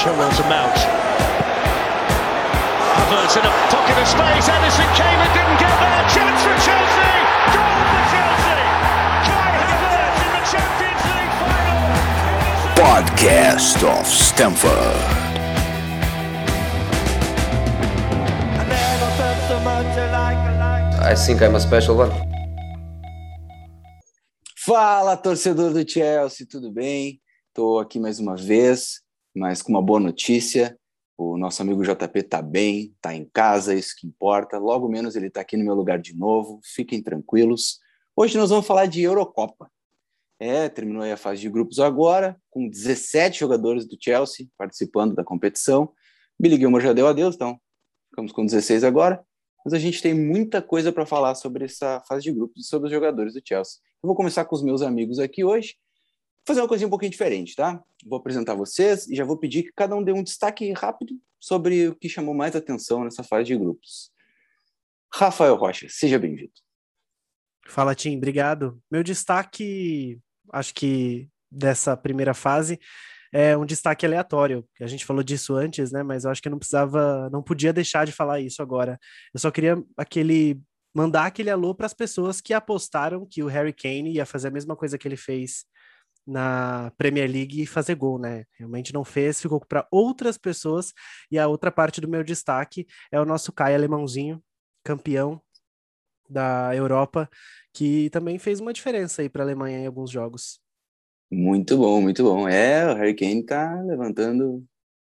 Chilwell to Mount. Havertz in a pocket of space. Edison came and didn't get there. Chance for Chelsea. Goal for Chelsea. Kai Havertz in the Champions League final. Podcast of Stamford. I think I'm a special one. Fala, torcedor do Chelsea, tudo bem? Estou aqui mais uma vez, mas com uma boa notícia. O nosso amigo JP está bem, está em casa, isso que importa. Logo menos ele está aqui no meu lugar de novo. Fiquem tranquilos. Hoje nós vamos falar de Eurocopa. É, terminou a fase de grupos agora, com 17 jogadores do Chelsea participando da competição. Billy Gilmore já deu adeus, então ficamos com 16 agora. Mas a gente tem muita coisa para falar sobre essa fase de grupos e sobre os jogadores do Chelsea. Eu vou começar com os meus amigos aqui hoje. Fazer uma coisinha um pouquinho diferente, tá? Vou apresentar vocês e já vou pedir que cada um dê um destaque rápido sobre o que chamou mais atenção nessa fase de grupos. Rafael Rocha, seja bem-vindo. Fala, Tim, obrigado. Meu destaque, acho que dessa primeira fase, é um destaque aleatório. A gente falou disso antes, né? Mas eu acho que eu não precisava, não podia deixar de falar isso agora. Eu só queria aquele mandar aquele alô para as pessoas que apostaram que o Harry Kane ia fazer a mesma coisa que ele fez na Premier League e fazer gol, né? Realmente não fez, ficou para outras pessoas. E a outra parte do meu destaque é o nosso Kai alemãozinho, campeão da Europa, que também fez uma diferença aí para a Alemanha em alguns jogos. Muito bom, muito bom. É, o Harry Kane tá levantando,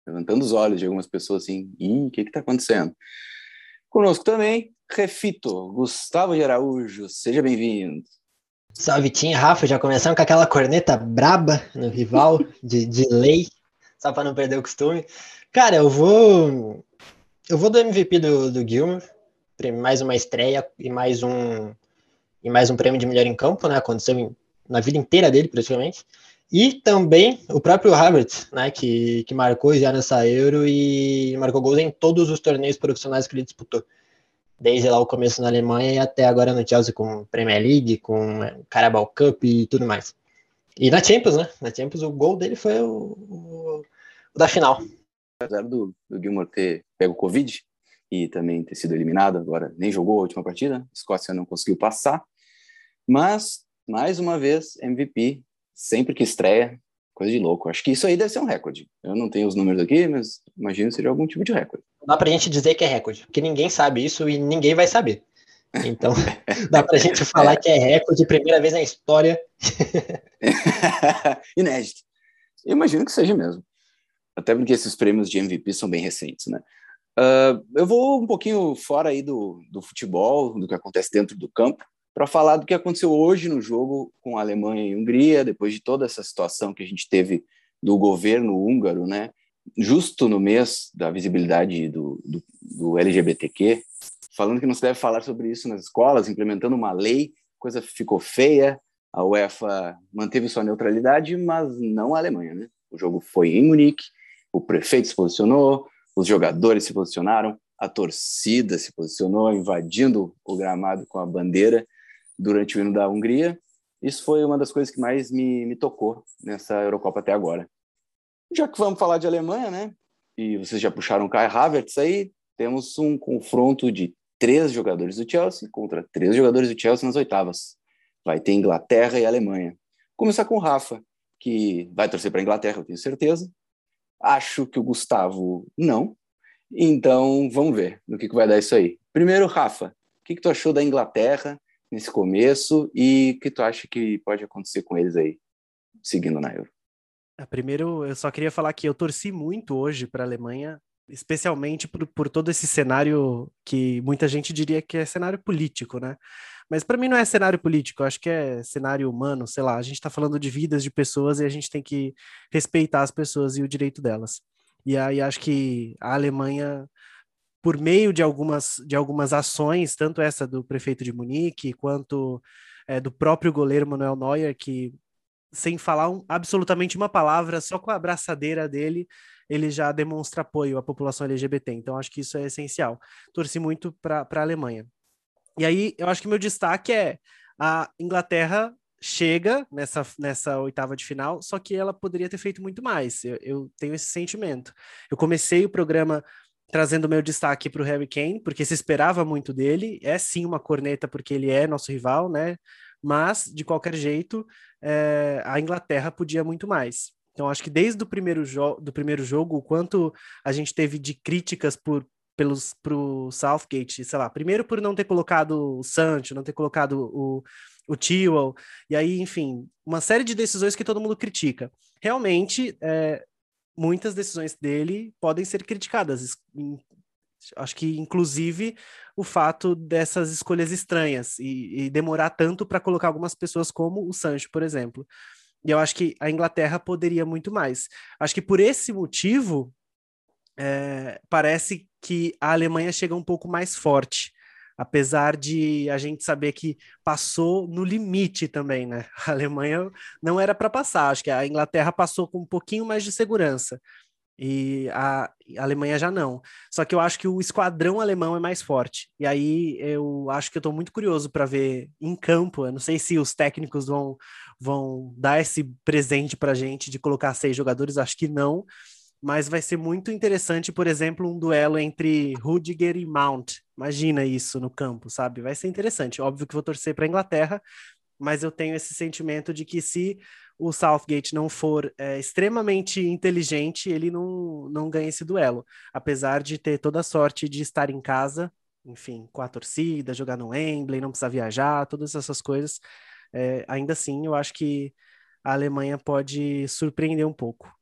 levantando os olhos de algumas pessoas assim. Ih, o que que tá acontecendo? Conosco também, Refito, Gustavo de Araújo, seja bem-vindo. Salve, Tim, Rafa, já começando com aquela corneta braba no rival, de, de lei, só para não perder o costume. Cara, eu vou. Eu vou do MVP do, do Gilmer, mais uma estreia e mais um. E mais um prêmio de melhor em campo, né? Aconteceu em, na vida inteira dele, praticamente. E também o próprio Havertz, né? Que, que marcou já nessa Euro e marcou gols em todos os torneios profissionais que ele disputou desde lá o começo na Alemanha e até agora no Chelsea com Premier League, com Carabao Cup e tudo mais. E na Champions, né? Na Champions o gol dele foi o, o, o da final. Apesar do, do Gilmore ter pego Covid e também ter sido eliminado, agora nem jogou a última partida, a Escócia não conseguiu passar, mas mais uma vez MVP, sempre que estreia, coisa de louco. Acho que isso aí deve ser um recorde. Eu não tenho os números aqui, mas imagino que seja algum tipo de recorde dá pra gente dizer que é recorde, porque ninguém sabe isso e ninguém vai saber. Então, dá pra gente falar que é recorde, primeira vez na história. Inédito. Eu imagino que seja mesmo. Até porque esses prêmios de MVP são bem recentes, né? Uh, eu vou um pouquinho fora aí do, do futebol, do que acontece dentro do campo, para falar do que aconteceu hoje no jogo com a Alemanha e Hungria, depois de toda essa situação que a gente teve do governo húngaro, né? justo no mês da visibilidade do, do, do LGBTQ, falando que não se deve falar sobre isso nas escolas, implementando uma lei, coisa ficou feia, a UEFA manteve sua neutralidade, mas não a Alemanha, né? O jogo foi em Munique, o prefeito se posicionou, os jogadores se posicionaram, a torcida se posicionou, invadindo o gramado com a bandeira durante o hino da Hungria. Isso foi uma das coisas que mais me, me tocou nessa Eurocopa até agora. Já que vamos falar de Alemanha, né? E vocês já puxaram o Kai Havertz aí, temos um confronto de três jogadores do Chelsea contra três jogadores do Chelsea nas oitavas. Vai ter Inglaterra e Alemanha. Começar com o Rafa, que vai torcer para a Inglaterra, eu tenho certeza. Acho que o Gustavo não. Então, vamos ver no que, que vai dar isso aí. Primeiro, Rafa, o que, que tu achou da Inglaterra nesse começo e o que tu acha que pode acontecer com eles aí, seguindo na Euro? Ah, primeiro, eu só queria falar que eu torci muito hoje para a Alemanha, especialmente por, por todo esse cenário que muita gente diria que é cenário político, né? Mas para mim não é cenário político, acho que é cenário humano, sei lá. A gente está falando de vidas de pessoas e a gente tem que respeitar as pessoas e o direito delas. E aí acho que a Alemanha, por meio de algumas, de algumas ações, tanto essa do prefeito de Munique, quanto é, do próprio goleiro Manuel Neuer, que sem falar um, absolutamente uma palavra, só com a abraçadeira dele, ele já demonstra apoio à população LGBT. Então, acho que isso é essencial. Torci muito para a Alemanha. E aí, eu acho que meu destaque é a Inglaterra chega nessa, nessa oitava de final, só que ela poderia ter feito muito mais. Eu, eu tenho esse sentimento. Eu comecei o programa trazendo meu destaque para o Harry Kane, porque se esperava muito dele. É sim uma corneta, porque ele é nosso rival, né? Mas, de qualquer jeito, é, a Inglaterra podia muito mais. Então, acho que desde o primeiro, do primeiro jogo, o quanto a gente teve de críticas por pelos pro Southgate, sei lá, primeiro por não ter colocado o Sancho, não ter colocado o, o Tewell, e aí, enfim, uma série de decisões que todo mundo critica. Realmente, é, muitas decisões dele podem ser criticadas. Acho que, inclusive, o fato dessas escolhas estranhas e, e demorar tanto para colocar algumas pessoas como o Sancho, por exemplo. E eu acho que a Inglaterra poderia muito mais. Acho que por esse motivo, é, parece que a Alemanha chega um pouco mais forte apesar de a gente saber que passou no limite também, né? A Alemanha não era para passar, acho que a Inglaterra passou com um pouquinho mais de segurança e a, Alemanha já não. Só que eu acho que o esquadrão alemão é mais forte. E aí eu acho que eu estou muito curioso para ver em campo. Eu não sei se os técnicos vão, vão dar esse presente para gente de colocar seis jogadores, acho que não mas vai ser muito interessante, por exemplo, um duelo entre Rudiger e Mount. Imagina isso no campo, sabe? Vai ser interessante. Óbvio que vou torcer para a Inglaterra, mas eu tenho esse sentimento de que se o Southgate não for é, extremamente inteligente, ele não, não ganha esse duelo. Apesar de ter toda a sorte de estar em casa, enfim, com a torcida, jogar no Wembley, não precisar viajar, todas essas coisas. É, ainda assim, eu acho que a Alemanha pode surpreender um pouco.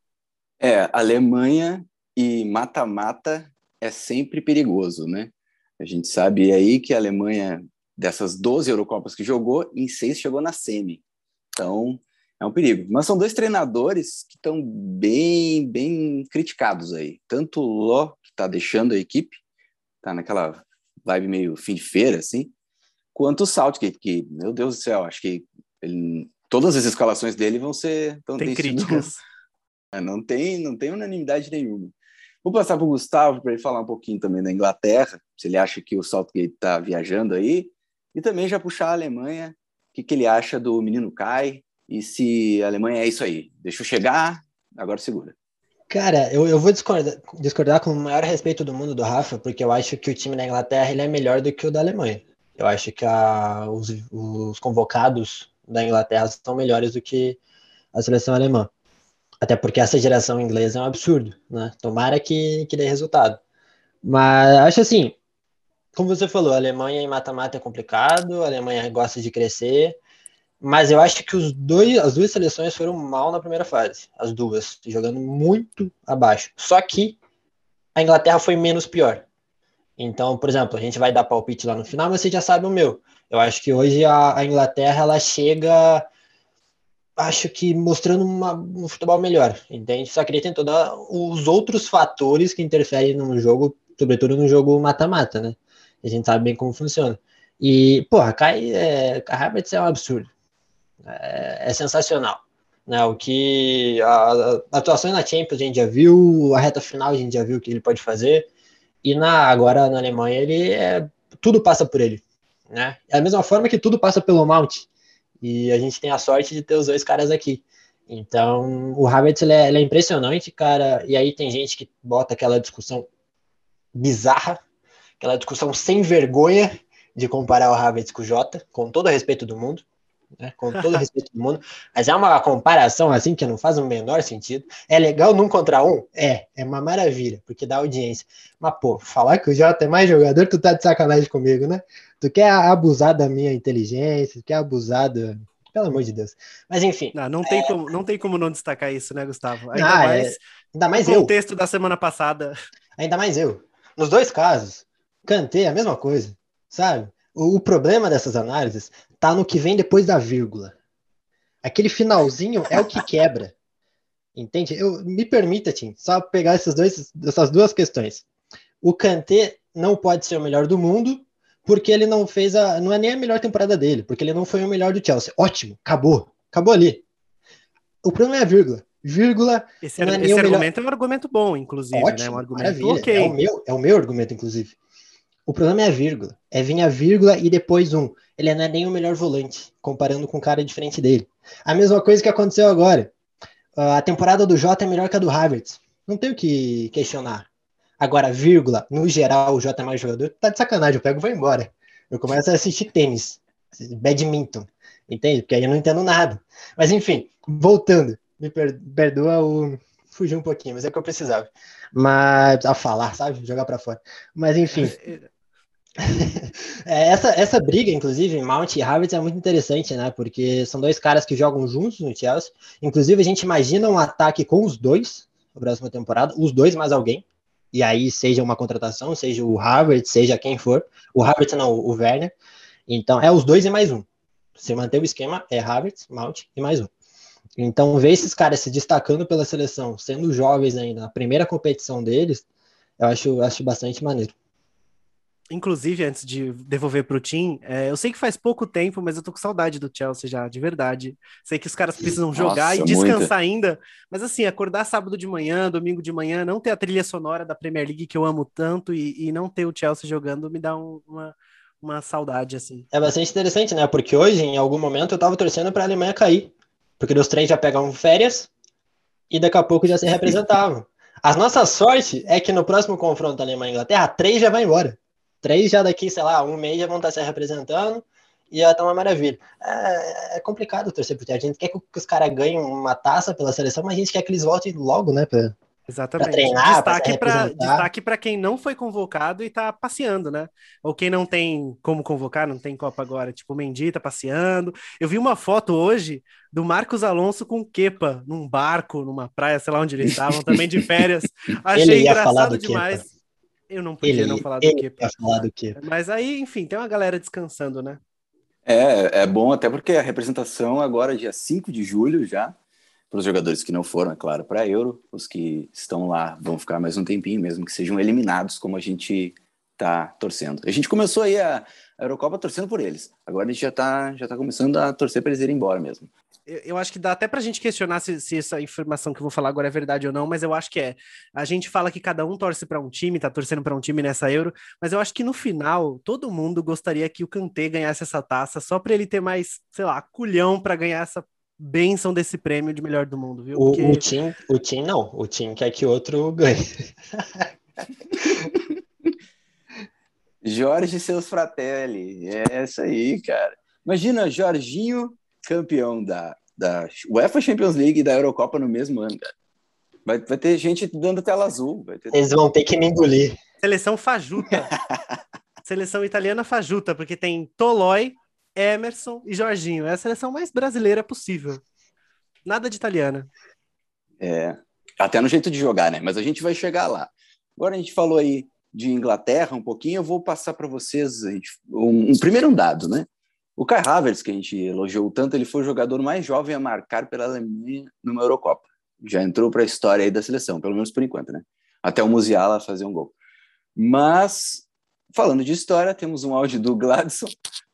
É, Alemanha e mata-mata é sempre perigoso, né? A gente sabe aí que a Alemanha, dessas 12 Eurocopas que jogou, em seis chegou na semi. Então, é um perigo. Mas são dois treinadores que estão bem, bem criticados aí. Tanto o Ló, que está deixando a equipe, tá naquela vibe meio fim de feira, assim, quanto o Southgate, que, meu Deus do céu, acho que ele, todas as escalações dele vão ser... Tem críticas. Sido, não tem, não tem unanimidade nenhuma. Vou passar para o Gustavo para ele falar um pouquinho também da Inglaterra, se ele acha que o Saltgate está viajando aí, e também já puxar a Alemanha, o que, que ele acha do menino Kai, e se a Alemanha é isso aí. Deixa eu chegar, agora segura. Cara, eu, eu vou discordar, discordar com o maior respeito do mundo do Rafa, porque eu acho que o time da Inglaterra ele é melhor do que o da Alemanha. Eu acho que a, os, os convocados da Inglaterra são melhores do que a seleção alemã. Até porque essa geração inglesa é um absurdo, né? Tomara que, que dê resultado. Mas acho assim, como você falou, a Alemanha em mata-mata é complicado, a Alemanha gosta de crescer, mas eu acho que os dois, as duas seleções foram mal na primeira fase, as duas, jogando muito abaixo. Só que a Inglaterra foi menos pior. Então, por exemplo, a gente vai dar palpite lá no final, mas você já sabe o meu. Eu acho que hoje a, a Inglaterra ela chega acho que mostrando uma, um futebol melhor, entende? Só queria ter todos os outros fatores que interferem no jogo, sobretudo no jogo mata-mata, né? A gente sabe bem como funciona. E, porra, Kai, é, Kai Havertz é um absurdo. É, é sensacional. Né? O que a, a atuação na Champions a gente já viu, a reta final a gente já viu o que ele pode fazer. E na, agora na Alemanha ele é, tudo passa por ele. Né? É a mesma forma que tudo passa pelo Mount. E a gente tem a sorte de ter os dois caras aqui. Então, o Havertz ele é, ele é, impressionante, cara. E aí tem gente que bota aquela discussão bizarra, aquela discussão sem vergonha de comparar o Havertz com o Jota, com todo o respeito do mundo né? Com todo o respeito do mundo. Mas é uma comparação assim que não faz o menor sentido. É legal num contra um? É, é uma maravilha, porque dá audiência. Mas, pô, falar que o Jota é mais jogador, tu tá de sacanagem comigo, né? Tu quer abusar da minha inteligência, tu quer abusar do. Pelo amor de Deus. Mas enfim. Não, não, tem, é... como, não tem como não destacar isso, né, Gustavo? Ainda ah, mais, é... ainda mais eu. contexto da semana passada. Ainda mais eu. Nos dois casos, cantei a mesma coisa, sabe? O, o problema dessas análises tá no que vem depois da vírgula. Aquele finalzinho é o que quebra. Entende? Eu, me permita, Tim, só pegar esses dois, essas duas questões. O Kanté não pode ser o melhor do mundo porque ele não fez a. Não é nem a melhor temporada dele, porque ele não foi o melhor do Chelsea. Ótimo, acabou. Acabou ali. O problema é a vírgula. Vírgula. Esse, é esse argumento melhor... é um argumento bom, inclusive. Ótimo, né? Um argumento ok. É o, meu, é o meu argumento, inclusive. O problema é a vírgula. É vir a vírgula e depois um. Ele não é nem o melhor volante, comparando com o cara diferente dele. A mesma coisa que aconteceu agora. A temporada do Jota é melhor que a do Havertz. Não tem o que questionar. Agora, vírgula, no geral, o Jota é mais jogador. Tá de sacanagem, eu pego e vou embora. Eu começo a assistir tênis, badminton, entende? Porque aí eu não entendo nada. Mas enfim, voltando, me perdoa o fugir um pouquinho, mas é o que eu precisava. Mas a falar, sabe? Jogar para fora. Mas enfim. é, essa, essa briga, inclusive, Mount e Havertz é muito interessante, né? Porque são dois caras que jogam juntos no Chelsea. Inclusive, a gente imagina um ataque com os dois na próxima temporada, os dois mais alguém. E aí, seja uma contratação, seja o Havertz, seja quem for. O Havertz não, o Werner. Então, é os dois e mais um. Se manter o esquema, é Havertz, Mount e mais um. Então, ver esses caras se destacando pela seleção, sendo jovens ainda, na primeira competição deles, eu acho, acho bastante maneiro. Inclusive, antes de devolver para o Tim, é, eu sei que faz pouco tempo, mas eu tô com saudade do Chelsea já, de verdade. Sei que os caras precisam jogar Nossa, e descansar muita. ainda, mas assim, acordar sábado de manhã, domingo de manhã, não ter a trilha sonora da Premier League que eu amo tanto e, e não ter o Chelsea jogando me dá um, uma, uma saudade, assim. É bastante interessante, né? Porque hoje, em algum momento, eu tava torcendo para a Alemanha cair. Porque os três já pegam férias e daqui a pouco já se representavam. A nossa sorte é que no próximo confronto Alemanha e Inglaterra, três já vai embora. Três já daqui, sei lá, um mês já vão estar se representando e já tá uma maravilha. É, é complicado torcer por A gente quer que, os caras ganhem uma taça pela seleção, mas a gente quer que eles voltem logo, né? Pra, Exatamente. Treinar, destaque para destaque para quem não foi convocado e tá passeando, né? Ou quem não tem como convocar, não tem Copa agora, tipo o Mendy tá passeando. Eu vi uma foto hoje do Marcos Alonso com Kepa num barco, numa praia, sei lá onde eles estavam, também de férias. Achei engraçado demais. Kepa. Eu não podia ele, não falar do Kepa. Falar do Kepa. Mas aí, enfim, tem uma galera descansando, né? É, é bom até porque a representação agora é dia 5 de julho já para os jogadores que não foram, é claro, para a Euro. Os que estão lá vão ficar mais um tempinho, mesmo que sejam eliminados, como a gente está torcendo. A gente começou aí a, a Eurocopa torcendo por eles. Agora a gente já está já tá começando a torcer para eles irem embora mesmo. Eu, eu acho que dá até para a gente questionar se, se, essa informação que eu vou falar agora é verdade ou não, mas eu acho que é. A gente fala que cada um torce para um time, tá torcendo para um time nessa Euro, mas eu acho que no final todo mundo gostaria que o Kanté ganhasse essa taça só para ele ter mais, sei lá, culhão para ganhar essa benção desse prêmio de melhor do mundo, viu? Porque... O, o, Tim, o Tim não, o Tim quer que outro ganhe. Jorge e seus fratelli, é isso aí, cara. Imagina, Jorginho, campeão da, da UEFA Champions League e da Eurocopa no mesmo ano, cara. Vai, vai ter gente dando tela azul. Ter... Eles vão ter que me engolir. Seleção fajuta. Seleção italiana fajuta, porque tem Tolói, Emerson e Jorginho. É a seleção mais brasileira possível. Nada de italiana. É, até no jeito de jogar, né? Mas a gente vai chegar lá. Agora a gente falou aí de Inglaterra um pouquinho, eu vou passar para vocês um, um, primeiro dado, né? O Kai Havertz, que a gente elogiou tanto, ele foi o jogador mais jovem a marcar pela Alemanha numa Eurocopa. Já entrou para a história aí da seleção, pelo menos por enquanto, né? Até o Musiala fazer um gol. Mas, falando de história, temos um áudio do Gladson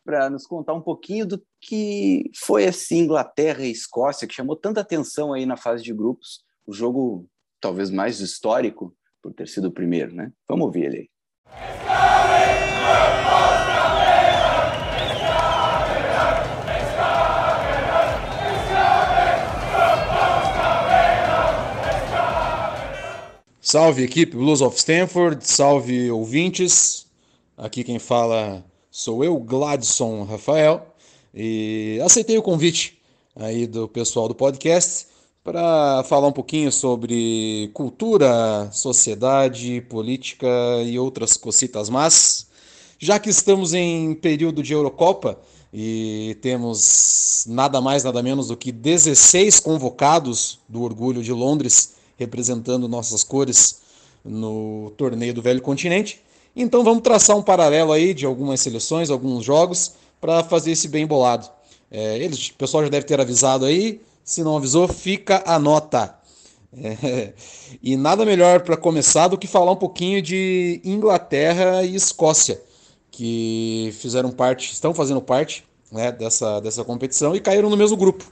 para nos contar um pouquinho do que foi esse Inglaterra e Escócia, que chamou tanta atenção aí na fase de grupos, o jogo talvez mais histórico por ter sido o primeiro, né? Vamos ouvir ele aí. Salve equipe Blues of Stanford, salve ouvintes. Aqui quem fala Sou eu, Gladson Rafael, e aceitei o convite aí do pessoal do podcast para falar um pouquinho sobre cultura, sociedade, política e outras cositas más. Já que estamos em período de Eurocopa e temos nada mais, nada menos do que 16 convocados do Orgulho de Londres representando nossas cores no torneio do Velho Continente, então vamos traçar um paralelo aí de algumas seleções, alguns jogos, para fazer esse bem bolado. É, eles, o pessoal já deve ter avisado aí, se não avisou, fica a nota. É, e nada melhor para começar do que falar um pouquinho de Inglaterra e Escócia, que fizeram parte, estão fazendo parte né, dessa, dessa competição e caíram no mesmo grupo.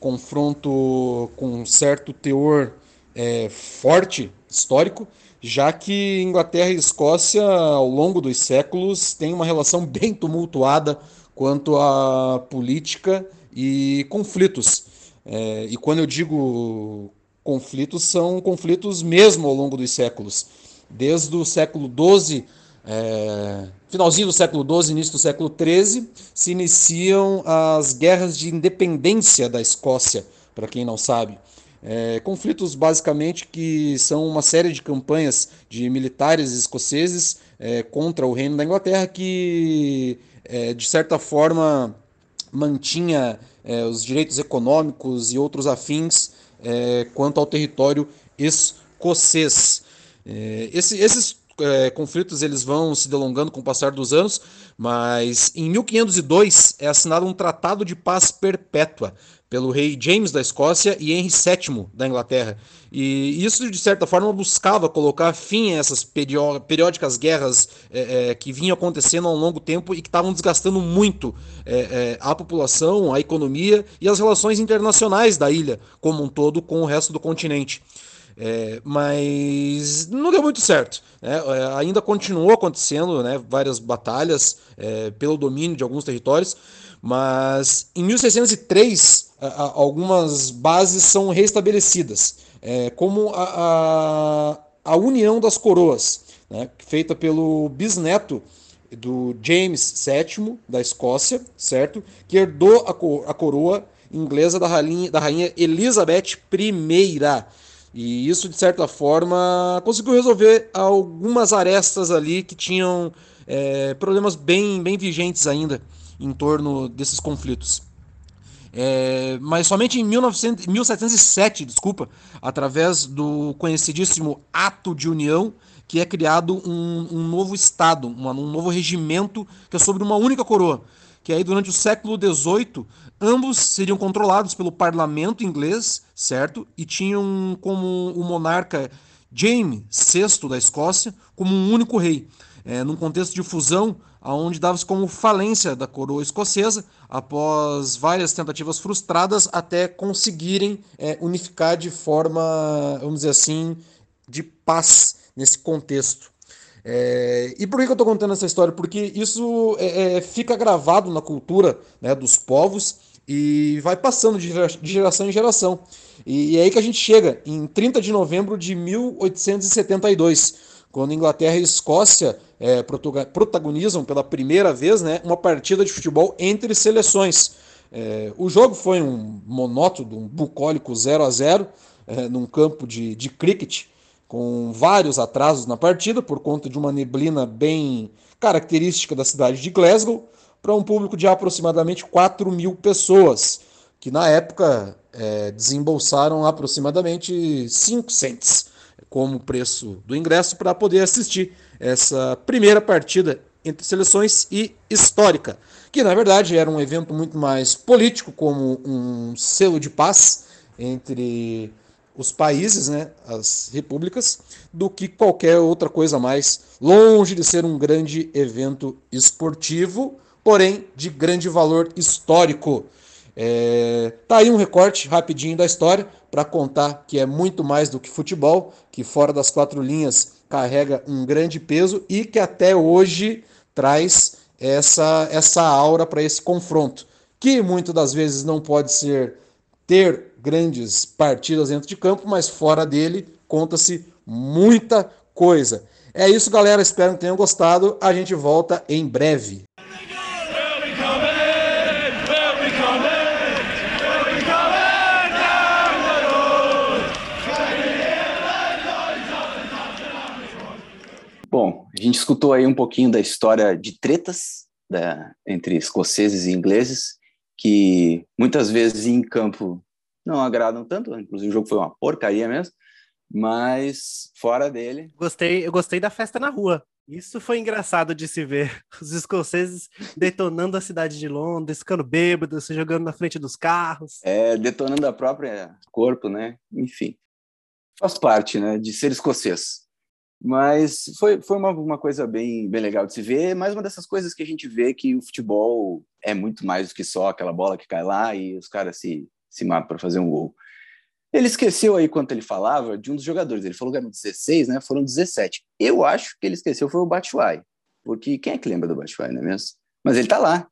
Confronto com um certo teor é, forte, histórico, já que Inglaterra e Escócia, ao longo dos séculos, têm uma relação bem tumultuada quanto à política e conflitos. É, e quando eu digo conflitos, são conflitos mesmo ao longo dos séculos. Desde o século XII, é, finalzinho do século XII, início do século XIII, se iniciam as guerras de independência da Escócia, para quem não sabe. É, conflitos basicamente que são uma série de campanhas de militares escoceses é, contra o reino da Inglaterra que, é, de certa forma, mantinha é, os direitos econômicos e outros afins é, quanto ao território escocês. É, esse, esses conflitos eles vão se delongando com o passar dos anos, mas em 1502 é assinado um tratado de paz perpétua pelo rei James da Escócia e Henry VII da Inglaterra. E isso, de certa forma, buscava colocar fim a essas periódicas guerras é, é, que vinham acontecendo ao longo tempo e que estavam desgastando muito é, a população, a economia e as relações internacionais da ilha como um todo com o resto do continente. É, mas não deu muito certo. Né? É, ainda continuou acontecendo né, várias batalhas é, pelo domínio de alguns territórios, mas em 1603 algumas bases são restabelecidas, é, como a, a, a, União das Coroas, né, feita pelo bisneto do James VII da Escócia, certo? Que herdou a, a coroa inglesa da rainha, da rainha Elizabeth I. E isso, de certa forma, conseguiu resolver algumas arestas ali que tinham é, problemas bem, bem vigentes ainda em torno desses conflitos. É, mas somente em 1900, 1707, desculpa, através do conhecidíssimo Ato de União, que é criado um, um novo Estado, um novo regimento que é sobre uma única coroa. Que aí durante o século XVIII, ambos seriam controlados pelo parlamento inglês, certo? E tinham como o monarca James VI da Escócia como um único rei. É, num contexto de fusão, onde dava-se como falência da coroa escocesa, após várias tentativas frustradas, até conseguirem é, unificar de forma, vamos dizer assim, de paz nesse contexto. É, e por que eu estou contando essa história? Porque isso é, é, fica gravado na cultura né, dos povos e vai passando de geração em geração. E, é aí que a gente chega em 30 de novembro de 1872 quando Inglaterra e Escócia é, protagonizam pela primeira vez né, uma partida de futebol entre seleções. É, o jogo foi um monótono, um bucólico 0 a 0 é, num campo de, de cricket, com vários atrasos na partida por conta de uma neblina bem característica da cidade de Glasgow, para um público de aproximadamente 4 mil pessoas, que na época é, desembolsaram aproximadamente 5 cents como preço do ingresso para poder assistir essa primeira partida entre seleções e histórica, que na verdade era um evento muito mais político, como um selo de paz entre os países, né, as repúblicas, do que qualquer outra coisa mais, longe de ser um grande evento esportivo, porém de grande valor histórico. É, tá aí um recorte rapidinho da história para contar que é muito mais do que futebol, que fora das quatro linhas carrega um grande peso e que até hoje traz essa, essa aura para esse confronto, que muitas das vezes não pode ser ter grandes partidas dentro de campo, mas fora dele conta-se muita coisa. É isso, galera. Espero que tenham gostado. A gente volta em breve. A gente escutou aí um pouquinho da história de tretas da, entre escoceses e ingleses, que muitas vezes em campo não agradam tanto, inclusive o jogo foi uma porcaria mesmo, mas fora dele. Gostei, eu gostei da festa na rua. Isso foi engraçado de se ver. Os escoceses detonando a cidade de Londres, ficando bêbados, se jogando na frente dos carros. É, detonando a própria corpo, né? Enfim. Faz parte, né, de ser escocês. Mas foi, foi uma, uma coisa bem, bem legal de se ver. Mais uma dessas coisas que a gente vê que o futebol é muito mais do que só aquela bola que cai lá e os caras se, se matam para fazer um gol. Ele esqueceu aí quanto ele falava de um dos jogadores. Ele falou que eram 16, né? Foram 17. Eu acho que ele esqueceu foi o Batshuayi. Porque quem é que lembra do Batshuayi, não é mesmo? Mas ele tá lá.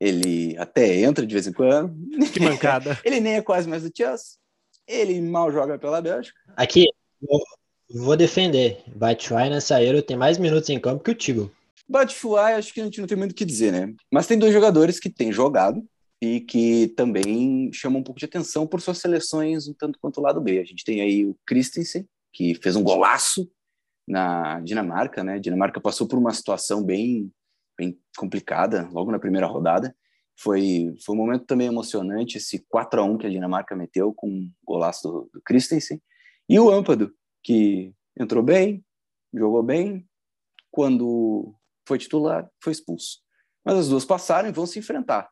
Ele até entra de vez em quando. Que mancada. ele nem é quase mais do Chelsea. Ele mal joga pela Bélgica. Aqui, vou, vou defender. Batshuayi nessa Euro tem mais minutos em campo que o Tigo. Batshuayi, acho que a gente não tem muito o que dizer, né? Mas tem dois jogadores que têm jogado e que também chamam um pouco de atenção por suas seleções um tanto quanto o lado B. A gente tem aí o Christensen, que fez um golaço na Dinamarca, né? A Dinamarca passou por uma situação bem, bem complicada logo na primeira rodada. Foi, foi um momento também emocionante esse 4 a 1 que a Dinamarca meteu com o golaço do, do Christensen. E o Ampado, que entrou bem, jogou bem, quando foi titular, foi expulso. Mas as duas passaram e vão se enfrentar.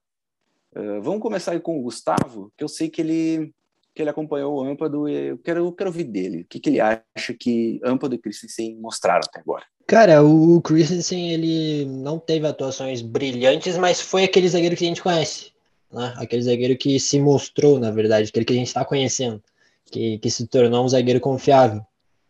Uh, vamos começar aí com o Gustavo, que eu sei que ele que ele acompanhou o Ampado e eu quero, eu quero ouvir dele. O que, que ele acha que Ampado e Christensen mostraram até agora? Cara, o Christensen, ele não teve atuações brilhantes, mas foi aquele zagueiro que a gente conhece. Né? Aquele zagueiro que se mostrou, na verdade, aquele que a gente está conhecendo. Que, que se tornou um zagueiro confiável.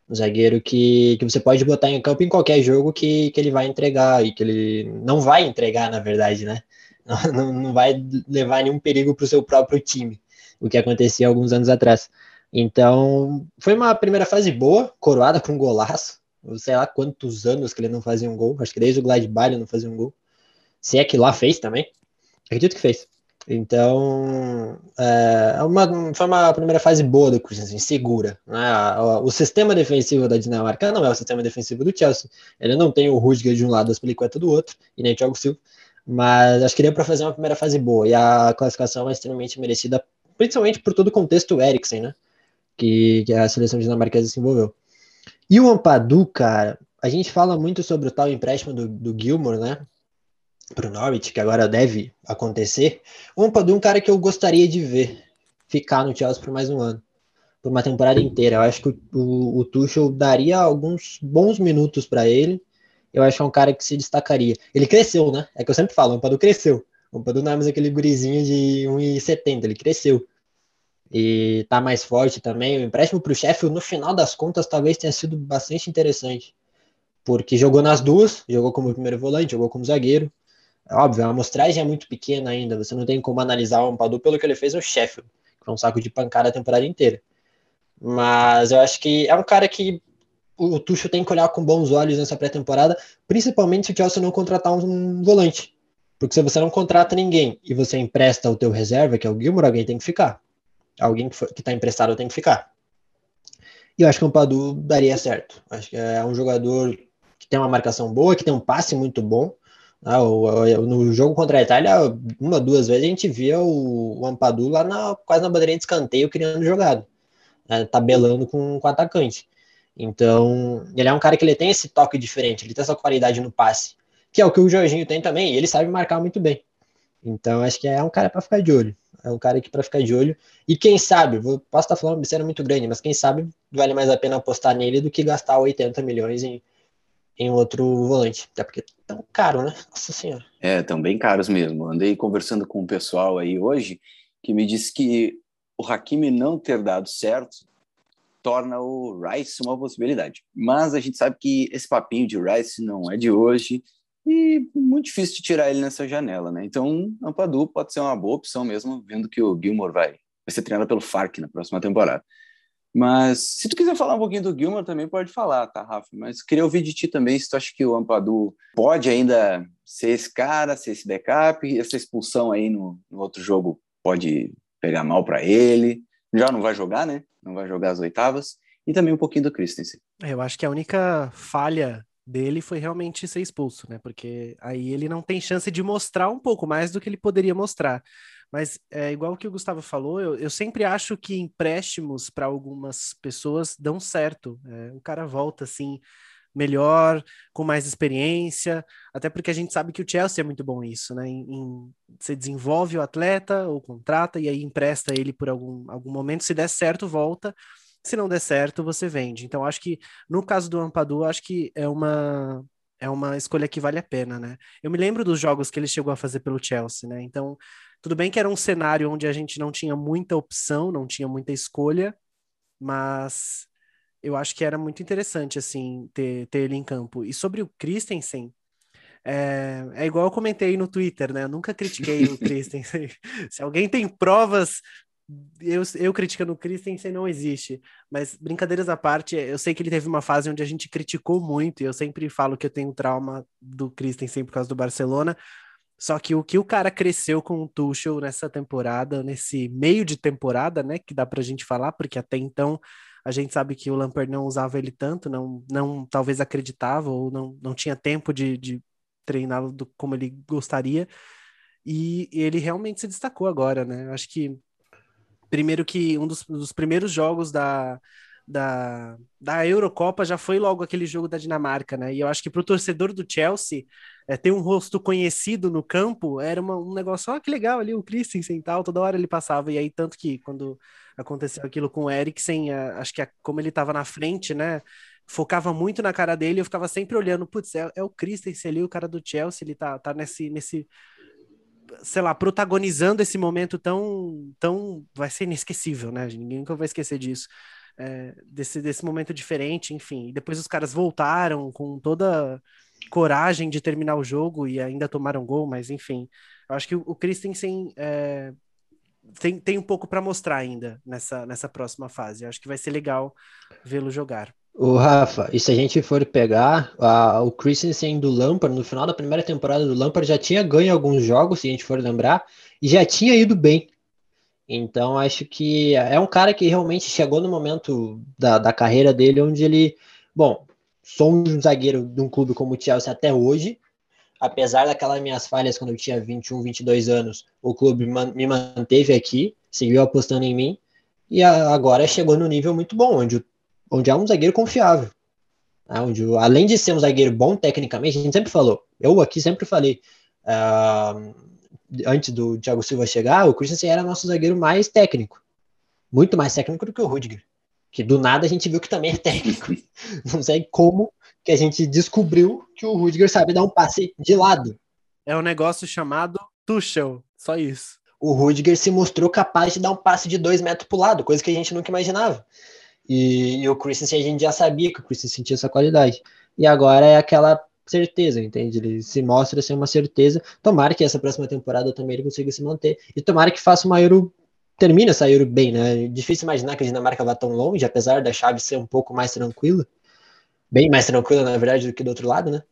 Um zagueiro que, que você pode botar em campo em qualquer jogo que, que ele vai entregar e que ele não vai entregar, na verdade, né? Não, não vai levar nenhum perigo para o seu próprio time o que acontecia alguns anos atrás. Então, foi uma primeira fase boa, coroada com um golaço. Sei lá quantos anos que ele não fazia um gol. Acho que desde o Gladbach ele não fazia um gol. Se é que lá fez também. Acredito que fez. Então, é uma, foi uma primeira fase boa do Christensen, assim, segura. Né? O sistema defensivo da Dinamarca não é o sistema defensivo do Chelsea. Ele não tem o Rudiger de um lado, as Peliqueta do outro, e nem o Thiago Silva. Mas acho que deu para fazer uma primeira fase boa. E a classificação é extremamente merecida principalmente por todo o contexto Eriksen, né? Que, que a seleção dinamarquesa se envolveu. E o Ampadu, cara, a gente fala muito sobre o tal empréstimo do, do Gilmore, né? Pro Norwich, que agora deve acontecer. O Ampadu é um cara que eu gostaria de ver ficar no Chelsea por mais um ano. Por uma temporada inteira. Eu acho que o, o, o Tuchel daria alguns bons minutos para ele. Eu acho que é um cara que se destacaria. Ele cresceu, né? É que eu sempre falo, o Ampadu cresceu. O Padu não é mais aquele gurizinho de 1,70, ele cresceu. E tá mais forte também. O empréstimo para o Sheffield, no final das contas, talvez tenha sido bastante interessante. Porque jogou nas duas, jogou como primeiro volante, jogou como zagueiro. É óbvio, a amostragem é muito pequena ainda. Você não tem como analisar o Ampadu pelo que ele fez no Sheffield, que foi um saco de pancada a temporada inteira. Mas eu acho que é um cara que o Tuchel tem que olhar com bons olhos nessa pré-temporada, principalmente se o Chelsea não contratar um volante. Porque se você não contrata ninguém e você empresta o teu reserva, que é o Gilmore, alguém tem que ficar. Alguém que está emprestado tem que ficar. E eu acho que o Padu daria certo. Acho que é um jogador que tem uma marcação boa, que tem um passe muito bom. Ah, no jogo contra a Itália, uma, duas vezes a gente via o, o Ampadu lá na, quase na bandeirinha de escanteio criando jogada, né, tabelando com, com o atacante. Então, ele é um cara que ele tem esse toque diferente, ele tem essa qualidade no passe que é o que o Jorginho tem também, e ele sabe marcar muito bem. Então, acho que é um cara para ficar de olho. É um cara que para ficar de olho. E quem sabe, vou, posso estar falando uma besteira muito grande, mas quem sabe vale mais a pena apostar nele do que gastar 80 milhões em, em outro volante. Até porque é tão caro, né? Nossa senhora. É, tão bem caros mesmo. Andei conversando com o pessoal aí hoje que me disse que o Hakimi não ter dado certo torna o Rice uma possibilidade. Mas a gente sabe que esse papinho de Rice não é de hoje e muito difícil de tirar ele nessa janela, né? Então, Ampadu pode ser uma boa opção mesmo, vendo que o Gilmore vai, vai ser treinado pelo Fark na próxima temporada. Mas se tu quiser falar um pouquinho do Gilmore também pode falar, tá, Rafa? Mas queria ouvir de ti também se tu acha que o Ampadu pode ainda ser esse cara, ser esse backup, essa expulsão aí no, no outro jogo pode pegar mal para ele. Já não vai jogar, né? Não vai jogar as oitavas. E também um pouquinho do Christensen. É, eu acho que a única falha dele foi realmente ser expulso, né? Porque aí ele não tem chance de mostrar um pouco mais do que ele poderia mostrar. Mas é igual o que o Gustavo falou, eu, eu sempre acho que empréstimos para algumas pessoas dão certo. É, o cara volta assim melhor, com mais experiência, até porque a gente sabe que o Chelsea é muito bom nisso, né? Em, em, você desenvolve o atleta ou contrata e aí empresta ele por algum, algum momento, se der certo, volta se não der certo, você vende. Então, acho que no caso do Ampadu, acho que é uma é uma escolha que vale a pena, né? Eu me lembro dos jogos que ele chegou a fazer pelo Chelsea, né? Então, tudo bem que era um cenário onde a gente não tinha muita opção, não tinha muita escolha, mas eu acho que era muito interessante, assim, ter, ter ele em campo. E sobre o Christensen, é, é igual eu comentei no Twitter, né? Eu nunca critiquei o Christensen. Se alguém tem provas, eu, eu criticando o Christensen não existe. Mas brincadeiras à parte, eu sei que ele teve uma fase onde a gente criticou muito, e eu sempre falo que eu tenho trauma do Christensen por causa do Barcelona. Só que o que o cara cresceu com o Tuchel nessa temporada, nesse meio de temporada, né, que dá pra gente falar, porque até então a gente sabe que o Lampard não usava ele tanto, não, não talvez acreditava ou não, não tinha tempo de, de treiná-lo como ele gostaria. E ele realmente se destacou agora, né? Eu acho que primeiro que um dos, dos primeiros jogos da, da, da Eurocopa já foi logo aquele jogo da Dinamarca, né? E eu acho que para o torcedor do Chelsea é, ter um rosto conhecido no campo era uma, um negócio, ó, oh, que legal ali o Christensen e tal, toda hora ele passava. E aí, tanto que quando aconteceu aquilo com o Eriksen, acho que a, como ele estava na frente, né? Focava muito na cara dele, eu ficava sempre olhando, putz, é, é o Christensen ali, o cara do Chelsea, ele tá, tá nesse, nesse, sei lá, protagonizando esse momento tão, tão, vai ser inesquecível, né? Ninguém nunca vai esquecer disso. É, desse, desse momento diferente, enfim. E depois os caras voltaram com toda coragem de terminar o jogo e ainda tomaram gol, mas enfim. Eu acho que o, Christensen é, tem, tem um pouco para mostrar ainda nessa, nessa próxima fase. Eu acho que vai ser legal vê-lo jogar. O Rafa, e se a gente for pegar a, o Christensen do Lampard, no final da primeira temporada do Lampard já tinha ganho alguns jogos, se a gente for lembrar, e já tinha ido bem. Então acho que é um cara que realmente chegou no momento da, da carreira dele onde ele, bom, sou um zagueiro de um clube como o Chelsea até hoje, apesar daquelas minhas falhas quando eu tinha 21, 22 anos, o clube me manteve aqui, seguiu apostando em mim, e agora chegou no nível muito bom, onde, onde é um zagueiro confiável. Né? Onde, além de ser um zagueiro bom tecnicamente, a gente sempre falou, eu aqui sempre falei, uh, antes do Thiago Silva chegar, o Christensen era nosso zagueiro mais técnico. Muito mais técnico do que o Rudiger. Que do nada a gente viu que também é técnico. Não sei como que a gente descobriu que o Rudiger sabe dar um passe de lado. É um negócio chamado Tuchel, só isso. O Rudiger se mostrou capaz de dar um passe de dois metros pro lado, coisa que a gente nunca imaginava. E, e o Christensen a gente já sabia que o Christensen tinha essa qualidade. E agora é aquela certeza, entende? Ele se mostra ser uma certeza. Tomara que essa próxima temporada também ele consiga se manter. E tomara que faça uma Euro. Termine essa Euro bem, né? Difícil imaginar que a Dinamarca vá tão longe, apesar da chave ser um pouco mais tranquila. Bem mais tranquila, na verdade, do que do outro lado, né?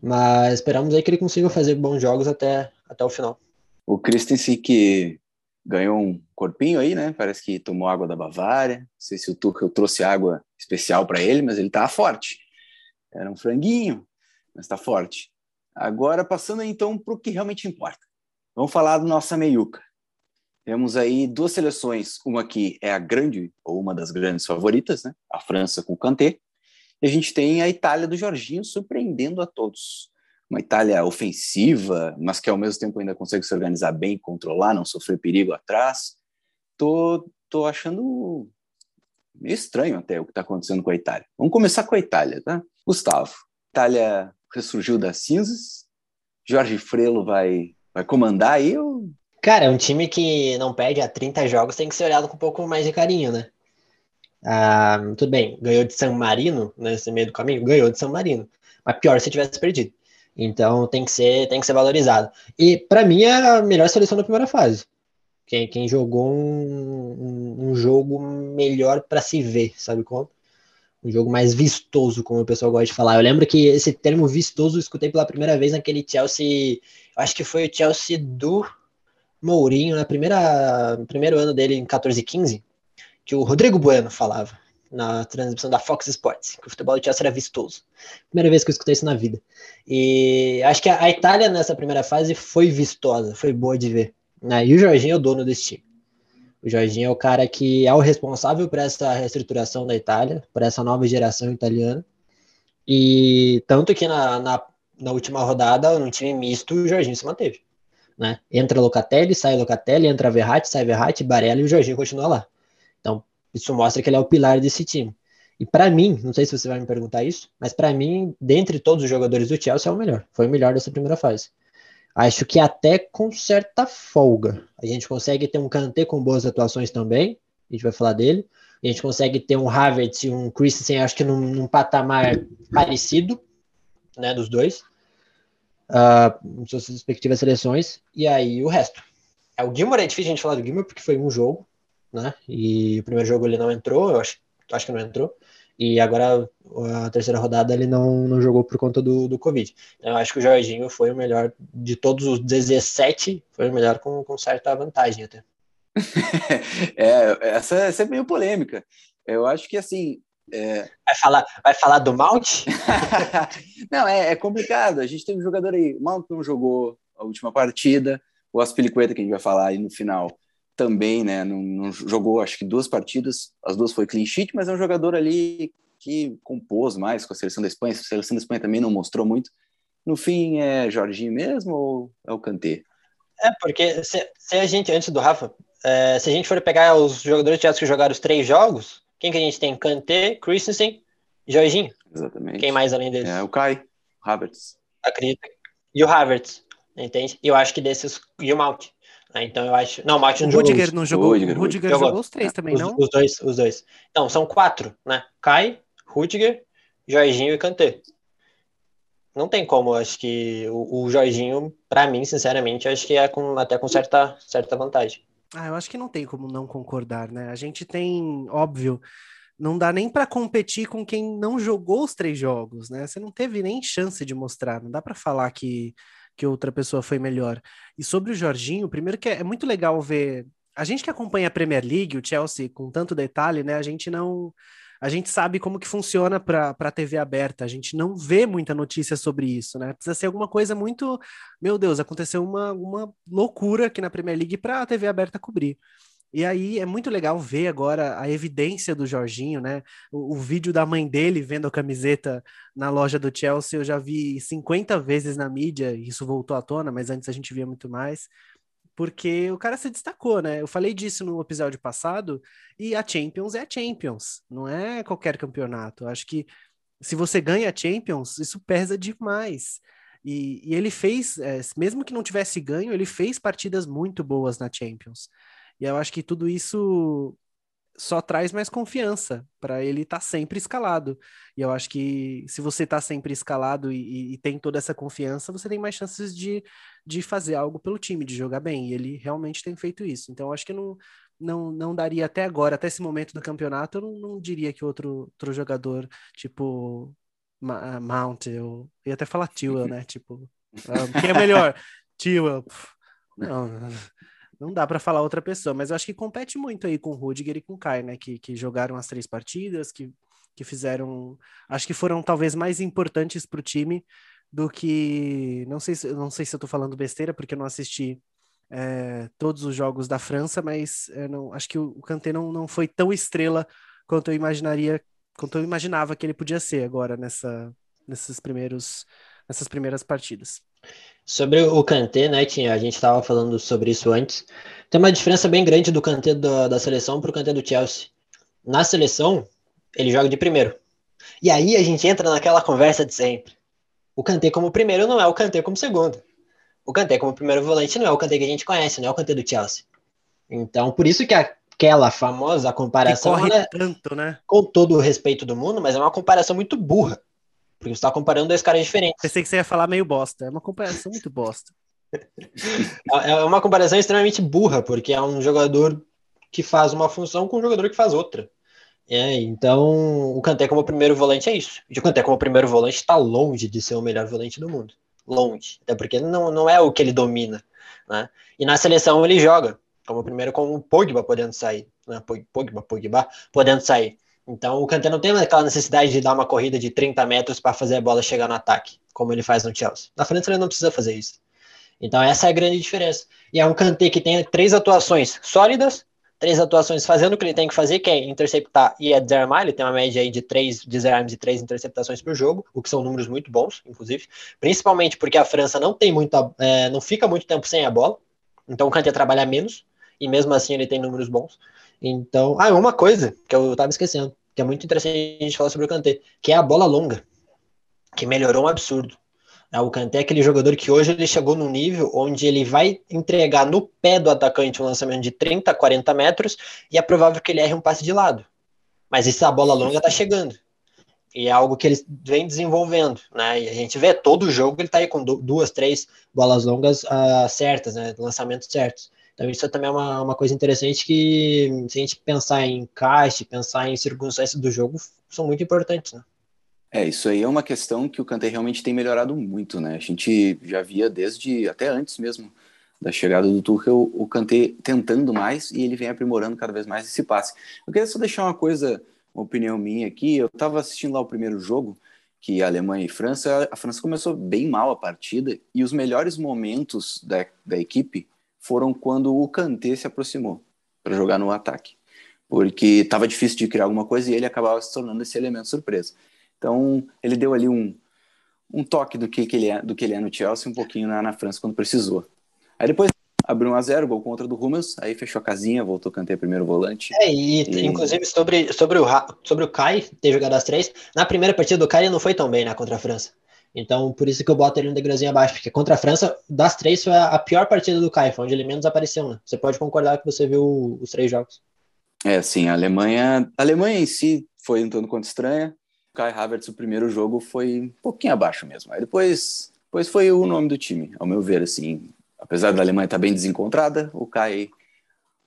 Mas esperamos aí que ele consiga fazer bons jogos até, até o final. O Christensen que ganhou um corpinho aí, né? Parece que tomou água da Bavária. Não sei se o Tuchel trouxe água especial para ele, mas ele tá forte. Era um franguinho, mas está forte. Agora, passando então para o que realmente importa. Vamos falar da nossa meiuca. Temos aí duas seleções, uma que é a grande, ou uma das grandes favoritas, né? a França com o Kanté, e a gente tem a Itália do Jorginho surpreendendo a todos. Uma Itália ofensiva, mas que ao mesmo tempo ainda consegue se organizar bem, controlar, não sofrer perigo atrás. Tô, tô achando meio estranho até o que está acontecendo com a Itália. Vamos começar com a Itália, tá? Gustavo, Itália ressurgiu das cinzas. Jorge Frelo vai, vai comandar aí? Ou... Cara, é um time que não perde a 30 jogos, tem que ser olhado com um pouco mais de carinho, né? Ah, tudo bem, ganhou de San Marino nesse meio do caminho? Ganhou de San Marino. Mas pior se tivesse perdido. Então tem que ser, tem que ser valorizado. E para mim é a melhor seleção da primeira fase. Quem, quem jogou um, um, um jogo melhor para se ver, sabe como? um jogo mais vistoso, como o pessoal gosta de falar. Eu lembro que esse termo vistoso eu escutei pela primeira vez naquele Chelsea, acho que foi o Chelsea do Mourinho, na primeira no primeiro ano dele em 14 e 15, que o Rodrigo Bueno falava na transmissão da Fox Sports, que o futebol do Chelsea era vistoso. Primeira vez que eu escutei isso na vida. E acho que a Itália nessa primeira fase foi vistosa, foi boa de ver. Né? E o Jorginho é o dono desse time. O Jorginho é o cara que é o responsável por essa reestruturação da Itália, por essa nova geração italiana. E tanto que na, na, na última rodada, no time misto, o Jorginho se manteve. Né? Entra Locatelli, sai Locatelli, entra Verratti, sai Verratti, Barella e o Jorginho continua lá. Então, isso mostra que ele é o pilar desse time. E para mim, não sei se você vai me perguntar isso, mas para mim, dentre todos os jogadores do Chelsea, é o melhor. Foi o melhor dessa primeira fase. Acho que até com certa folga. A gente consegue ter um Kanté com boas atuações também, a gente vai falar dele. a gente consegue ter um Havertz e um Christensen, acho que num, num patamar parecido, né, dos dois, uh, suas respectivas seleções, e aí o resto. É, o Gilmore é difícil a gente falar do Gilmore porque foi um jogo, né, e o primeiro jogo ele não entrou, eu acho, acho que não entrou, e agora a terceira rodada ele não, não jogou por conta do, do Covid. Eu acho que o Jorginho foi o melhor de todos os 17, foi o melhor com, com certa vantagem até. é, essa, essa é meio polêmica. Eu acho que assim. É... Vai, falar, vai falar do Mount? não, é, é, complicado. A gente tem um jogador aí. O Mount não jogou a última partida. O Aspilicueta, que a gente vai falar aí no final, também, né? Não, não, jogou, acho que duas partidas. As duas foi clean sheet, mas é um jogador ali que compôs mais com a seleção da Espanha. A seleção da Espanha também não mostrou muito. No fim, é Jorginho mesmo ou é o Kanté? É, porque se, se a gente, antes do Rafa, é, se a gente for pegar os jogadores de que jogaram os três jogos, quem que a gente tem? Kanté, Christensen, Jorginho. Exatamente. Quem mais além deles? É o Kai, Havertz. Acredito. E o Havertz, entende? E eu acho que desses. E o Mount. Né? Então eu acho. Não, o Mount não o jogou. Rudiger não jogou. O Rudiger, Rudiger jogou. jogou os três também, os, não? Os dois, os dois. Então, são quatro, né? Kai, Rudiger, Jorginho e Kanté. Não tem como, acho que o, o Jorginho, para mim, sinceramente, acho que é com, até com certa, certa vantagem. Ah, eu acho que não tem como não concordar, né? A gente tem, óbvio, não dá nem para competir com quem não jogou os três jogos, né? Você não teve nem chance de mostrar, não dá para falar que, que outra pessoa foi melhor. E sobre o Jorginho, primeiro que é, é muito legal ver. A gente que acompanha a Premier League, o Chelsea, com tanto detalhe, né? A gente não a gente sabe como que funciona para a TV aberta, a gente não vê muita notícia sobre isso, né? Precisa ser alguma coisa muito. Meu Deus, aconteceu uma, uma loucura aqui na Premier League para a TV aberta cobrir. E aí é muito legal ver agora a evidência do Jorginho, né? O, o, vídeo da mãe dele vendo a camiseta na loja do Chelsea, eu já vi 50 vezes na mídia, isso voltou à tona, mas antes a gente via muito mais porque o cara se destacou, né? Eu falei disso no episódio passado, e a Champions é a Champions, não é qualquer campeonato. acho que se você ganha a Champions, isso pesa demais. E, e ele fez, é, mesmo que não tivesse ganho, ele fez partidas muito boas na Champions. E eu acho que tudo isso só traz mais confiança para ele estar tá sempre escalado. E eu acho que se você está sempre escalado e, e, tem toda essa confiança, você tem mais chances de, de fazer algo pelo time, de jogar bem. E ele realmente tem feito isso. Então eu acho que não, não, não daria até agora, até esse momento do campeonato, eu não, não diria que outro, outro jogador, tipo Mount, eu ia até falar Tewell, né? Tipo, ah, quem é melhor? Tewell. Não, não dá para falar outra pessoa, mas eu acho que compete muito aí com o Rudiger e com o Kai, né? Que, que jogaram as três partidas, que, que fizeram. Acho que foram talvez mais importantes para o time do que. Não sei, se, não sei se eu tô falando besteira, porque eu não assisti é, todos os jogos da França, mas é, não, acho que o, o Kanté não, não foi tão estrela quanto eu imaginaria, quanto eu imaginava que ele podia ser agora nessa, nesses primeiros, nessas primeiras partidas. Sobre o Kanté, né, tinha, a gente estava falando sobre isso antes. Tem uma diferença bem grande do Kanté da, da seleção para o Kanté do Chelsea. Na seleção, ele joga de primeiro. E aí a gente entra naquela conversa de sempre. O Kanté como primeiro não é o Kanté como segundo. O Kanté como primeiro volante não é o Kanté que a gente conhece, não é o Kanté do Chelsea. Então, por isso que aquela famosa comparação... Que corre é, tanto, né? Com todo o respeito do mundo, mas é uma comparação muito burra. Porque você está comparando dois caras diferentes. Pensei que você ia falar meio bosta. É uma comparação muito bosta. é uma comparação extremamente burra, porque é um jogador que faz uma função com um jogador que faz outra. É, então, o Kanté como primeiro volante é isso. E o Kanté como primeiro volante está longe de ser o melhor volante do mundo. Longe. Até porque não, não é o que ele domina. Né? E na seleção ele joga como primeiro com o Pogba podendo sair. Né? Pogba, Pogba podendo sair. Então o Kanté não tem aquela necessidade de dar uma corrida de 30 metros para fazer a bola chegar no ataque, como ele faz no Chelsea. Na França ele não precisa fazer isso. Então essa é a grande diferença. E é um Kanté que tem três atuações sólidas, três atuações fazendo o que ele tem que fazer, que é interceptar e é desarmar. Ele tem uma média aí de três desarmes e três interceptações por jogo, o que são números muito bons, inclusive. Principalmente porque a França não tem muita, é, não fica muito tempo sem a bola. Então o Kanté trabalha menos e mesmo assim ele tem números bons. Então, ah, uma coisa que eu tava esquecendo que é muito interessante a gente falar sobre o Kanté, que é a bola longa, que melhorou um absurdo. É, o Kanté é aquele jogador que hoje ele chegou num nível onde ele vai entregar no pé do atacante um lançamento de 30, 40 metros e é provável que ele erre um passe de lado. Mas essa bola longa tá chegando. E é algo que eles vêm desenvolvendo, né? E a gente vê todo jogo ele tá aí com duas, três bolas longas uh, certas, né? Lançamentos certos. Então isso também é uma, uma coisa interessante que, se a gente pensar em encaixe, pensar em circunstâncias do jogo, são muito importantes, né? É, isso aí é uma questão que o Kanté realmente tem melhorado muito, né? A gente já via desde, até antes mesmo da chegada do Tuchel, o Kanté tentando mais e ele vem aprimorando cada vez mais esse passe. Eu queria só deixar uma coisa, uma opinião minha aqui, eu estava assistindo lá o primeiro jogo, que é Alemanha e França, a França começou bem mal a partida e os melhores momentos da, da equipe foram quando o Kanté se aproximou para jogar no ataque, porque estava difícil de criar alguma coisa e ele acabava se tornando esse elemento surpresa. Então, ele deu ali um, um toque do que, que, ele é, do que ele é no Chelsea, um pouquinho na, na França quando precisou. Aí depois abriu 1 a 0 gol contra do Hummels, aí fechou a casinha, voltou a cantar primeiro volante. É, e, e, inclusive sobre, sobre, o, sobre o Kai ter jogado as três, na primeira partida do Kai ele não foi tão bem né, contra a França. Então, por isso que eu boto ele um degrauzinho abaixo, porque contra a França, das três, foi a pior partida do Kai, foi onde ele menos apareceu, né? Você pode concordar que você viu os três jogos. É, sim, a Alemanha, a Alemanha em si foi um tanto quanto estranha, Kai Havertz, o primeiro jogo, foi um pouquinho abaixo mesmo. Aí depois, depois foi o nome do time, ao meu ver, assim. Apesar da Alemanha estar bem desencontrada, o Kai,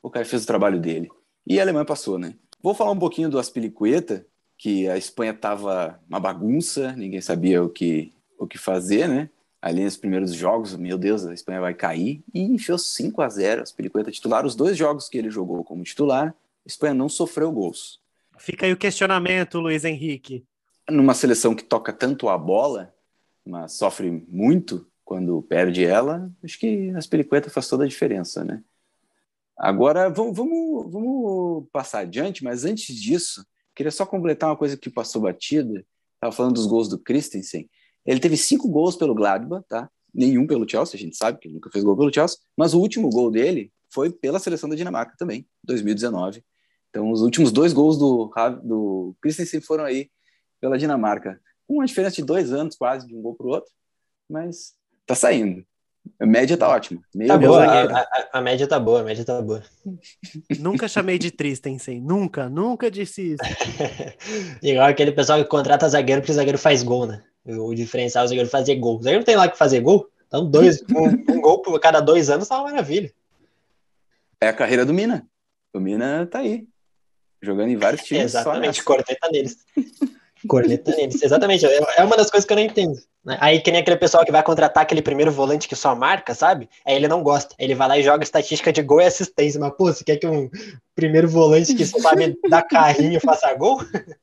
o Kai fez o trabalho dele. E a Alemanha passou, né? Vou falar um pouquinho do Aspilicueta, que a Espanha estava uma bagunça, ninguém sabia o que, o que fazer, né? Ali nos primeiros jogos, meu Deus, a Espanha vai cair. E enfiou 5 a 0 a Aspilicueta titular. Os dois jogos que ele jogou como titular, a Espanha não sofreu gols. Fica aí o questionamento, Luiz Henrique numa seleção que toca tanto a bola, mas sofre muito quando perde ela, acho que as periquetas faz toda a diferença, né? Agora, vamos, vamos, vamos passar adiante, mas antes disso, queria só completar uma coisa que passou batida. Estava falando dos gols do Christensen. Ele teve cinco gols pelo Gladbach, tá? Nenhum pelo Chelsea, a gente sabe que ele nunca fez gol pelo Chelsea, mas o último gol dele foi pela seleção da Dinamarca também, 2019. Então, os últimos dois gols do, do Christensen foram aí pela Dinamarca. Uma diferença de dois anos quase de um gol para o outro, mas tá saindo. A média tá ótima. tá boa, a, a, a, média tá boa, a média tá boa. nunca chamei de Tristensen, nunca, nunca disse isso. Igual aquele pessoal que contrata zagueiro porque o zagueiro faz gol, né? O diferencial é o zagueiro fazer gol. O zagueiro não tem lá que fazer gol, então dois, um, um gol por cada dois anos tá uma maravilha. É a carreira do Mina. O Mina tá aí, jogando em vários times. Exatamente, corneta neles. Corneta neles, exatamente. É, é uma das coisas que eu não entendo. Né? Aí que nem aquele pessoal que vai contratar aquele primeiro volante que só marca, sabe? Aí ele não gosta. Aí ele vai lá e joga estatística de gol e assistência. Mas, pô, você quer que um primeiro volante que só sabe dar carrinho faça gol?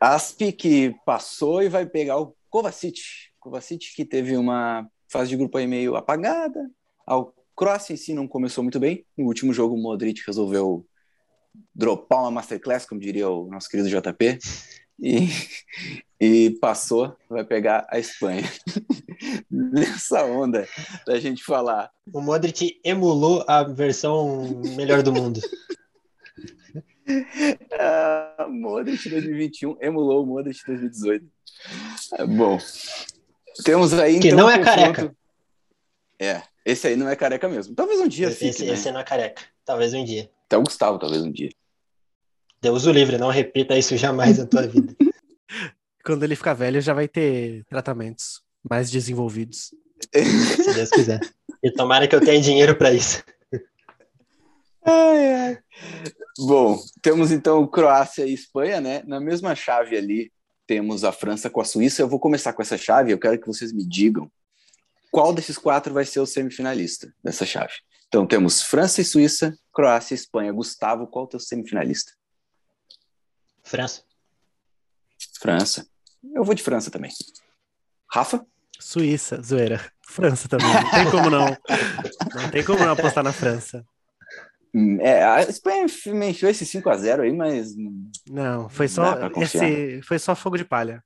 Asp que passou e vai pegar o Kovacic. Kovacic que teve uma fase de grupo aí meio apagada. O Croácia em si não começou muito bem. No último jogo, o Modric resolveu dropar uma masterclass, como diria o nosso querido JP e, e passou, vai pegar a Espanha. Nessa onda da gente falar. O Modric emulou a versão melhor do mundo. ah, Modric 2021 emulou o Modric 2018. É, bom, temos aí. Que então, não é careca. É, esse aí não é careca mesmo. Talvez um dia esse, fique, esse, né? esse não é careca. Talvez um dia. Até o Gustavo, talvez um dia. Deus o livre, não repita isso jamais na tua vida. Quando ele ficar velho, já vai ter tratamentos mais desenvolvidos. Se Deus quiser. E tomara que eu tenha dinheiro para isso. Ai, ai. Bom, temos então Croácia e Espanha, né? Na mesma chave ali, temos a França com a Suíça. Eu vou começar com essa chave. Eu quero que vocês me digam qual desses quatro vai ser o semifinalista dessa chave. Então temos França e Suíça, Croácia e Espanha. Gustavo, qual é o teu semifinalista? França. França. Eu vou de França também. Rafa? Suíça, zoeira. França também. Não tem como não. Não tem como não apostar na França. Hum, é, a Espanha me encheu esse 5x0 aí, mas. Não, foi só, esse, foi só fogo de palha.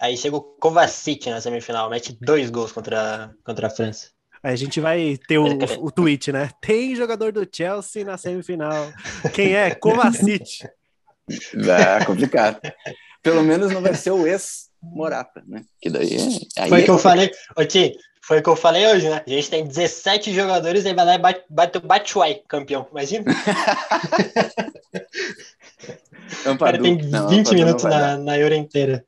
Aí chega o Kovacic na semifinal, mete dois gols contra, contra a França. Aí a gente vai ter o, o tweet, né? Tem jogador do Chelsea na semifinal. Quem é? Kovacic. É complicado. Pelo menos não vai ser o ex-Morata, né? Que daí é, Foi o é que eu falei, ô Tim, foi o que eu falei hoje, né? A gente tem 17 jogadores e vai lá e bate, bate o Batshuayi, campeão. Imagina? o cara tem 20 não, minutos na, na Euro inteira.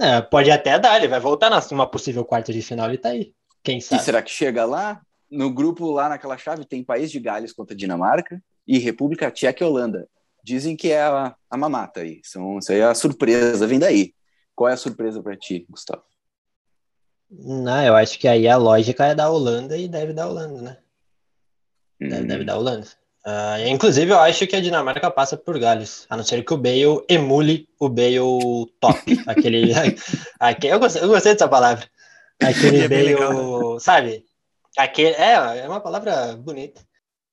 É, pode até dar, ele vai voltar numa possível quarta de final, ele tá aí. Quem sabe? E será que chega lá? No grupo lá naquela chave tem País de Gales contra Dinamarca e República Tcheca e Holanda. Dizem que é a, a mamata aí. São, isso aí é a surpresa, vem daí. Qual é a surpresa para ti, Gustavo? Não, eu acho que aí a lógica é da Holanda e deve dar Holanda, né? Deve, hum. deve dar Holanda. Uh, inclusive, eu acho que a Dinamarca passa por Gales, a não ser que o Bale emule o Bale top. aquele, aquele eu, gostei, eu gostei dessa palavra. Aquele é Bale, legal, né? sabe? Aquele, é, é uma palavra bonita.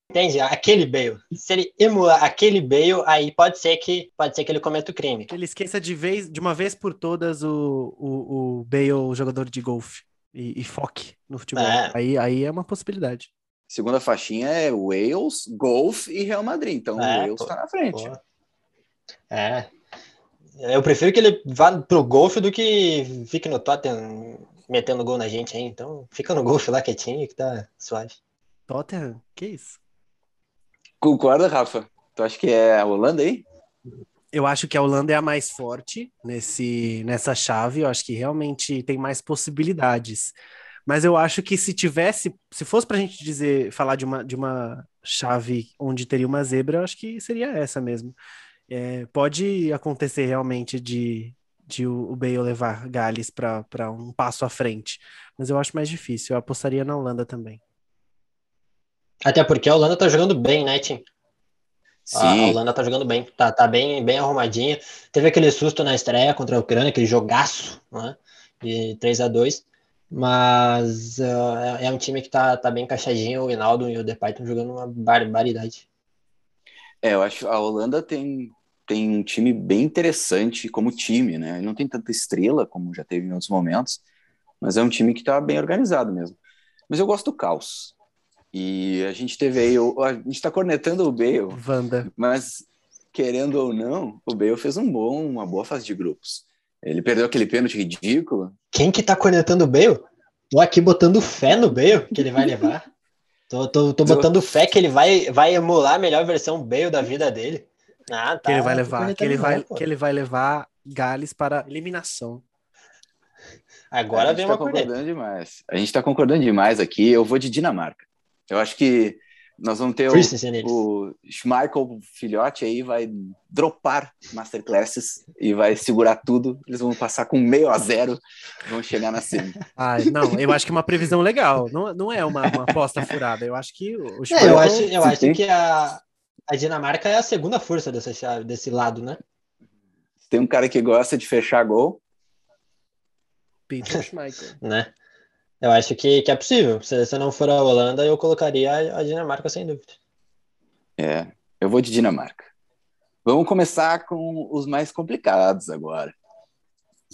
Entende? Aquele Bale. Se ele emular aquele Bale, aí pode ser que pode ser que ele cometa o crime. Ele esqueça de vez, de uma vez por todas o, o, o Bale, o jogador de golfe, e, e foque no futebol. É. Aí, aí é uma possibilidade. Segunda faixinha é Wales, Golf e Real Madrid. Então é, o Wales está na frente. Pô. É. Eu prefiro que ele vá pro golfe do que fique no Tottenham metendo gol na gente aí. Então fica no golfe lá quietinho que tá suave. Tottenham? Que isso? Concorda, Rafa? Tu acha que é a Holanda aí? Eu acho que a Holanda é a mais forte nesse, nessa chave. Eu acho que realmente tem mais possibilidades. Mas eu acho que se tivesse, se fosse para a gente dizer, falar de uma, de uma chave onde teria uma zebra, eu acho que seria essa mesmo. É, pode acontecer realmente de, de o Bale levar Gales para um passo à frente, mas eu acho mais difícil. Eu apostaria na Holanda também. Até porque a Holanda tá jogando bem, né, Tim? Sim. A Holanda tá jogando bem, tá, tá bem, bem arrumadinha. Teve aquele susto na estreia contra a Ucrânia, aquele jogaço, né? De 3 a 2 mas uh, é um time que tá, tá bem encaixadinho. O Hinaldo e o Depay estão jogando uma barbaridade. É, eu acho que a Holanda tem, tem um time bem interessante como time, né? Ele não tem tanta estrela como já teve em outros momentos, mas é um time que tá bem organizado mesmo. Mas eu gosto do caos. E a gente teve aí, a gente tá cornetando o Bale, Vanda. mas querendo ou não, o Bale fez um bom, uma boa fase de grupos. Ele perdeu aquele pênalti ridículo. Quem que tá cornetando o Bale? Tô aqui botando fé no Bale que ele vai levar. tô, tô, tô botando fé que ele vai, vai emular a melhor versão Bale da vida dele. Ah, tá, que ele vai levar, que ele vai, que ele vai levar Gales para eliminação. Agora vem tá uma concordando demais. A gente tá concordando demais aqui. Eu vou de Dinamarca. Eu acho que nós vamos ter o, o Schmeichel Filhote aí, vai dropar Masterclasses e vai segurar tudo. Eles vão passar com meio a zero, vão chegar na cima. Ai, não, eu acho que é uma previsão legal. Não, não é uma, uma aposta furada. Eu acho que o Schmeichel... É, eu acho, eu acho que a, a Dinamarca é a segunda força dessa chave, desse lado, né? Tem um cara que gosta de fechar gol. Peter Schmeichel. né? Eu acho que, que é possível. Se, se não for a Holanda, eu colocaria a, a Dinamarca sem dúvida. É, eu vou de Dinamarca. Vamos começar com os mais complicados agora.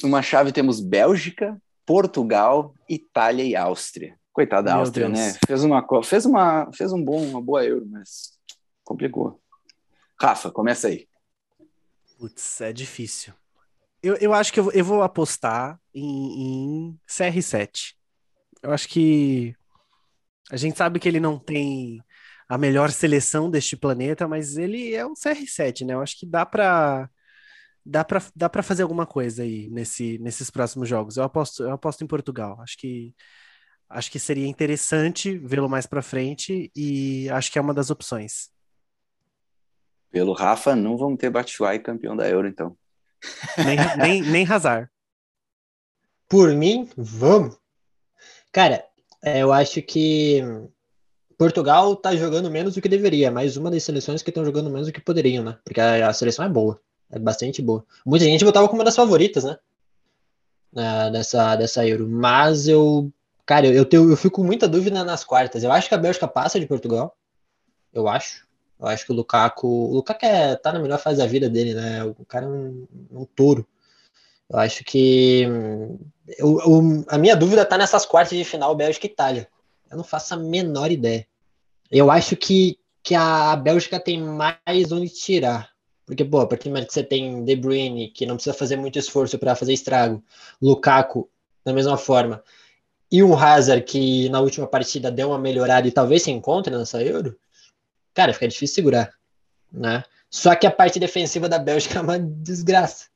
Numa chave temos Bélgica, Portugal, Itália e Áustria. Coitada da Áustria, Deus. né? Fez uma fez uma fez um bom uma boa euro, mas complicou. Rafa, começa aí. Putz, é difícil. Eu, eu acho que eu, eu vou apostar em, em CR7. Eu acho que a gente sabe que ele não tem a melhor seleção deste planeta, mas ele é um CR7, né? Eu acho que dá para dá para dá para fazer alguma coisa aí nesse, nesses próximos jogos. Eu aposto eu aposto em Portugal. Acho que acho que seria interessante vê-lo mais para frente e acho que é uma das opções. Pelo Rafa, não vamos ter Batshuayi campeão da Euro, então. Nem, nem, nem Hazard. Por mim, vamos. Cara, é, eu acho que Portugal tá jogando menos do que deveria, mas uma das seleções que estão jogando menos do que poderiam, né? Porque a, seleção é boa, é bastante boa. Muita gente botava como uma das favoritas, né? dessa, dessa Euro. Mas eu, cara, eu, tenho, eu fico com muita dúvida nas quartas. Eu acho que a Bélgica passa de Portugal. Eu acho. Eu acho que o Lukaku. O Lukaku é, tá na melhor fase da vida dele, né? O cara é um, um touro. Eu acho que eu, eu, a minha dúvida está nessas quartas de final Bélgica e Itália. Eu não faço a menor ideia. Eu acho que, que a Bélgica tem mais onde tirar. Porque, pô, a partir do momento que você tem De Bruyne, que não precisa fazer muito esforço para fazer estrago, Lukaku, da mesma forma, e um Hazard que na última partida deu uma melhorada e talvez se encontre nessa Euro, cara, fica difícil segurar, né? Só que a parte defensiva da Bélgica é uma desgraça.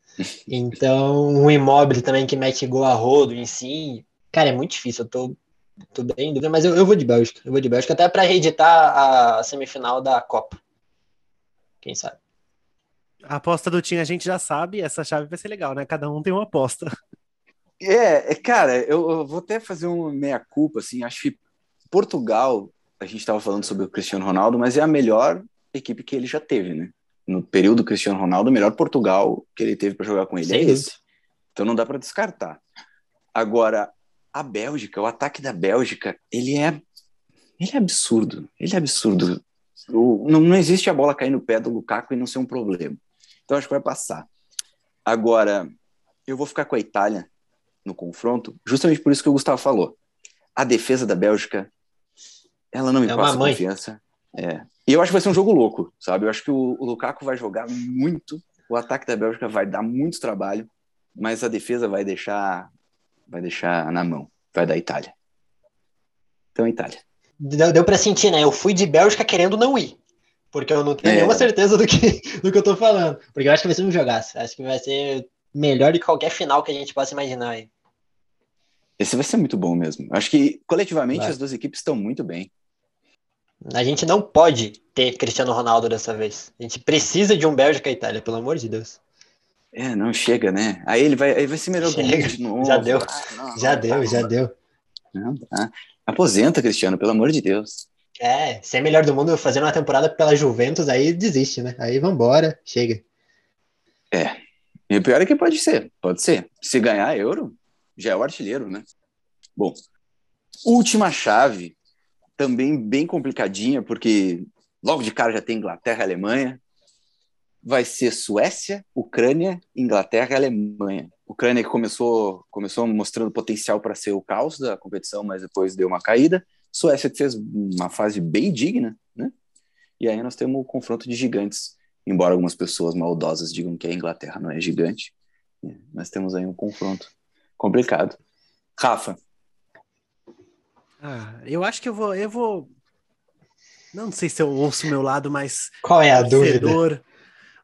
Então, um imóvel também que mete gol a rodo em si. Cara, é muito difícil. Eu tô, tô bem em dúvida, mas eu, eu vou de Bélgica. Eu vou de Bélgica até para reeditar a semifinal da Copa. Quem sabe? A aposta do Tim a gente já sabe, essa chave vai ser legal, né? Cada um tem uma aposta. É, é cara, eu, eu vou até fazer uma meia-culpa, assim, acho que Portugal, a gente estava falando sobre o Cristiano Ronaldo, mas é a melhor equipe que ele já teve, né? No período Cristiano Ronaldo, o melhor Portugal que ele teve para jogar com ele é dúvida. esse. Então não dá para descartar. Agora, a Bélgica, o ataque da Bélgica, ele é ele é absurdo. Ele é absurdo. O- não, não existe a bola cair no pé do Lukaku e não ser um problema. Então acho que vai passar. Agora, eu vou ficar com a Itália no confronto, justamente por isso que o Gustavo falou. A defesa da Bélgica, ela não me É passa mãe. confiança. É. E eu acho que vai ser um jogo louco, sabe? Eu acho que o, o Lukaku vai jogar muito, o ataque da Bélgica vai dar muito trabalho, mas a defesa vai deixar vai deixar na mão, vai dar Itália. Então, Itália. Deu, deu para sentir, né? Eu fui de Bélgica querendo não ir. Porque eu não tenho É. nenhuma certeza do que, do que eu tô falando. Porque eu acho que vai ser um jogaço. Acho que vai ser melhor que qualquer final que a gente possa imaginar aí. Esse vai ser muito bom mesmo. Acho que coletivamente Vai. as duas equipes estão muito bem. A gente não pode ter Cristiano Ronaldo dessa vez. A gente precisa de um Bélgica e Itália, pelo amor de Deus. É, não chega, né? Aí ele vai, aí vai ser melhor do Chega. de novo. Já deu. Ah, não, Já não deu, já deu. Não dá. Aposenta, Cristiano, pelo amor de Deus. É, ser melhor do mundo fazendo uma temporada pela Juventus, aí desiste, né? Aí vambora, chega. E o pior é que pode ser, pode ser. Se ganhar euro, já é o artilheiro, né? Bom, última chave, também bem complicadinha, porque logo de cara já tem Inglaterra e Alemanha. Vai ser Suécia, Ucrânia, Inglaterra e Alemanha. Ucrânia que começou, começou mostrando potencial para ser o caos da competição, mas depois deu uma caída. Suécia que fez uma fase bem digna, né? E aí nós temos o confronto de gigantes embora algumas pessoas maldosas digam que a Inglaterra não é gigante, nós temos aí um confronto complicado. Rafa, Ah, eu acho que eu vou, eu vou. Não sei se eu ouço o meu lado mais Qual é a dúvida?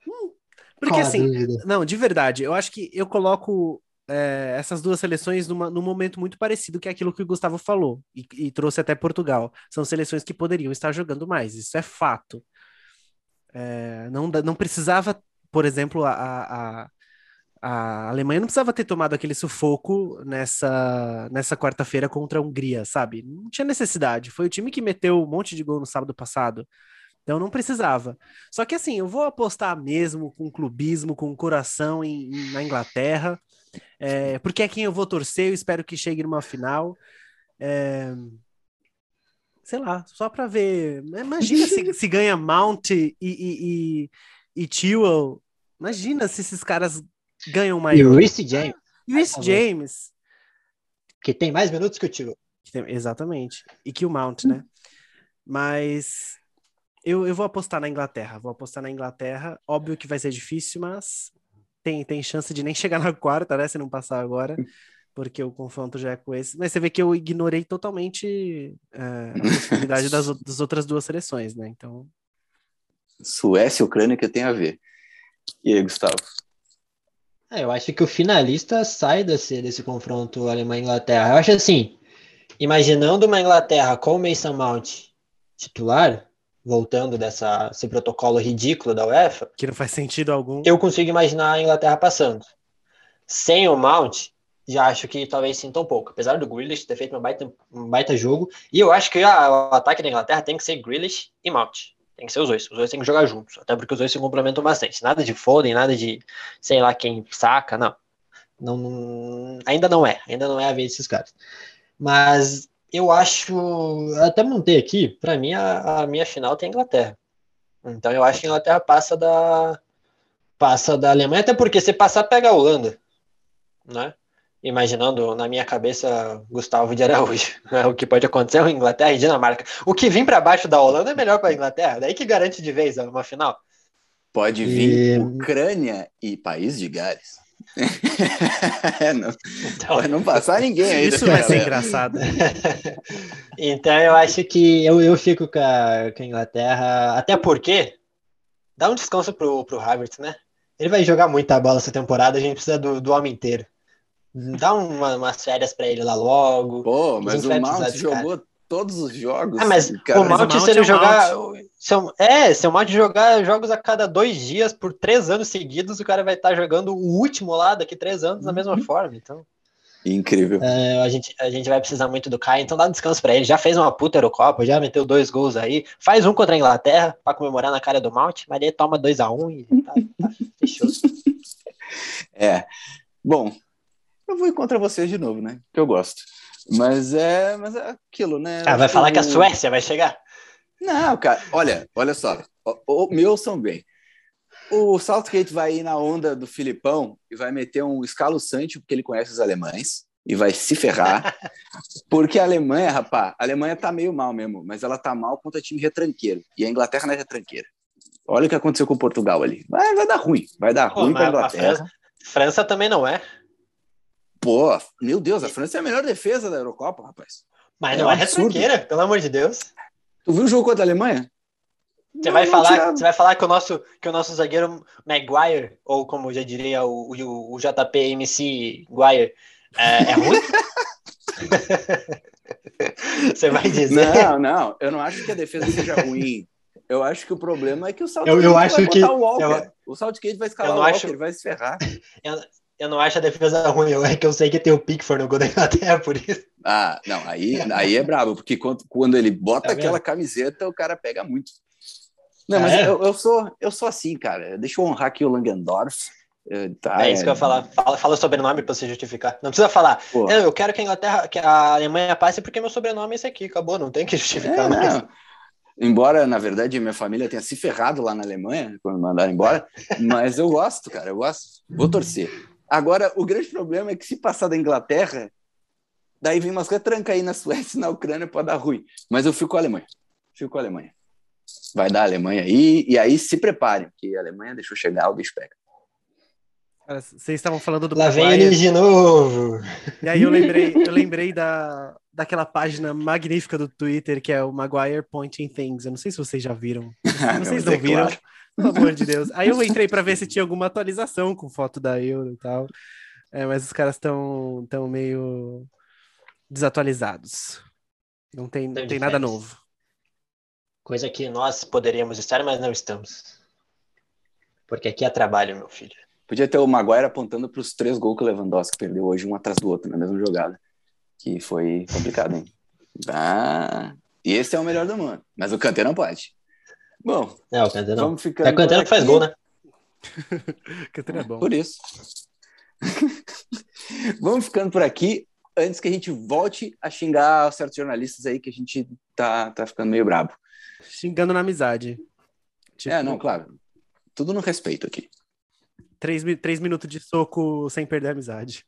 Hum, Porque a assim, dúvida? não, de verdade, eu acho que eu coloco é, essas duas seleções numa, num momento muito parecido que é aquilo que o Gustavo falou e, e trouxe até Portugal. São seleções que poderiam estar jogando mais, isso é fato. É, não, não precisava, por exemplo, a, a, a- Alemanha não precisava ter tomado aquele sufoco nessa, nessa quarta-feira contra a Hungria, sabe? Não tinha necessidade. Foi o time que meteu um monte de gol no sábado passado. Então não precisava. Só que assim, eu vou apostar mesmo com clubismo, com coração em, em- na Inglaterra, é, porque é quem eu vou torcer, eu espero que chegue numa final. É, sei lá, só para ver. Imagina se, se ganha Mount e, e, e, e Tewell. Imagina se esses caras ganham E o maior. Reece James, E o Reece. James. que tem mais minutos que o Tio. Exatamente. E que o Mount, né? Mas eu, eu vou apostar na Inglaterra. Vou apostar na Inglaterra. Óbvio que vai ser difícil, mas tem, tem chance de nem chegar na quarta, né? Se não passar agora, porque o confronto já é com esse. Mas você vê que eu ignorei totalmente é, a possibilidade das, das outras duas seleções, né? Então, Suécia e Ucrânia que tem a ver. E aí, Gustavo? É, eu acho que o finalista sai desse, desse confronto Alemanha-Inglaterra. Eu acho assim, imaginando uma Inglaterra com o Mason Mount titular, voltando dessa, desse protocolo ridículo da UEFA, que não faz sentido algum. eu consigo imaginar a Inglaterra passando. Sem o Mount, já acho que talvez sinta um pouco. Apesar do Grealish ter feito um baita, um baita jogo, e eu acho que a- o ataque da Inglaterra tem que ser Grealish e Mount. Tem que ser os dois. Os dois têm que jogar juntos. Até porque os dois se complementam bastante. Nada de Foden, nada de sei lá quem saca, não. Não, não- ainda não é. Ainda não é a vez desses caras. Mas eu acho. Até montei aqui, para mim, a, a minha final tem a Inglaterra. Então eu acho que a Inglaterra passa da. Passa da Alemanha, até porque se passar, pega a Holanda. Né? Imaginando na minha cabeça Gustavo de Araújo. O que pode acontecer é Inglaterra e Dinamarca. O que vir para baixo da Holanda é melhor para a Inglaterra. Daí que garante de vez uma final. Pode vir E- Ucrânia e País de Gales. É, não, Então, vai não passar ninguém aí. Isso dessa vai ser engraçado. Então eu acho que eu, eu fico com a, com a Inglaterra, até porque dá um descanso pro, pro Havertz, né? Ele vai jogar muita bola essa temporada, a gente precisa do, do homem inteiro. Dá uma, umas férias pra ele lá logo. Pô, mas o Mount jogou todos os jogos. Ah, mas cara. o Mount, se é ele o jogar. Se o- é, se o Mount jogar jogos a cada dois dias por três anos seguidos, o cara vai estar jogando o último lá daqui três anos da mesma forma. Então, Incrível. é, a, gente, a gente vai precisar muito do Kai, então dá um descanso pra ele. Já fez uma puta Eurocopa, já meteu dois gols aí. Faz um contra a Inglaterra pra comemorar na cara do Mount, mas ele toma 2 a 1 um e tá, tá, fechou. É. Bom, eu vou ir contra vocês de novo, né? Que eu gosto. Mas é, mas é aquilo, né? Ah, vai falar que a Suécia vai chegar? Não, cara, olha, olha só. O, o meu são bem. O Southgate vai ir na onda do Filipão e vai meter um escalo Sancho, porque ele conhece os alemães, e vai se ferrar. Porque a Alemanha, rapá, a Alemanha tá meio mal mesmo, mas ela tá mal contra time retranqueiro. E a Inglaterra não é retranqueira. Olha o que aconteceu com Portugal ali. Vai, vai dar ruim, vai dar Pô, ruim pra mas a Inglaterra. França, França também não é. Pô, meu Deus, a França é a melhor defesa da Eurocopa, rapaz. Mas É não é retranqueira, pelo amor de Deus. Tu viu o jogo contra a Alemanha? Você Não, vai não falar, você vai falar que o nosso que o nosso zagueiro Maguire ou como já diria o, o, o JP MC Guire é, é ruim? você vai dizer? Não, não, eu não acho que a defesa seja ruim. Eu acho que o problema é que o Southgate Eu- eu acho vai que- botar o Walker. eu- O Southgate vai escalar o não Walker, acho- ele vai se ferrar. Eu não acho a defesa ruim, eu- é que eu sei que tem o Pickford no gol da Inglaterra, por isso. Ah, não, aí, aí é brabo, porque quando, quando ele bota Tá aquela camiseta, o cara pega muito. Não, Ah, mas é? eu, eu sou, eu sou assim, cara. Deixa eu honrar aqui o Langendorf. Eh, Tá, é isso que eu ia falar. Fala, fala o sobrenome pra você justificar. Não precisa falar. Pô. Eu, eu quero que a Inglaterra, que a Alemanha passe porque meu sobrenome é esse aqui. Acabou, não tem que justificar É, mais. não. Embora, na verdade, minha família tenha se ferrado lá na Alemanha quando me mandaram embora, mas eu gosto, cara, eu gosto. Vou torcer. Agora, o grande problema é que se passar da Inglaterra, daí vem umas retranca aí na Suécia e na Ucrânia para dar ruim. Mas eu fico com a Alemanha. Fico com a Alemanha. Vai dar a Alemanha aí, e aí se preparem, que a Alemanha deixou chegar, o bicho pega. Cara, vocês estavam falando do Lá vem de novo. E aí eu lembrei, eu lembrei da, daquela página magnífica do Twitter que é o Maguire Pointing Things. Eu não sei se vocês já viram. Vocês não é viram, claro. Pelo amor de Deus. Aí eu entrei pra ver se tinha alguma atualização com foto da Euro e tal. É, mas os caras estão tão meio desatualizados. Não tem, não tem nada novo. Coisa que nós poderíamos estar, mas não estamos. Porque aqui é trabalho, meu filho. Podia ter o Maguire apontando para os três gols que o Lewandowski perdeu hoje, um atrás do outro, na mesma jogada. Que foi complicado, hein? Ah, e esse é o melhor do mundo. Mas o Kanté não pode. Bom, É, o Kanté não. vamos ficando. É o não faz gol, né? Que é bom. Por isso. vamos ficando por aqui antes que a gente volte a xingar certos jornalistas aí que a gente tá, tá ficando meio brabo. Xingando na amizade. Tipo, É, não, claro. Tudo no respeito aqui. Três, três minutos de soco sem perder a amizade.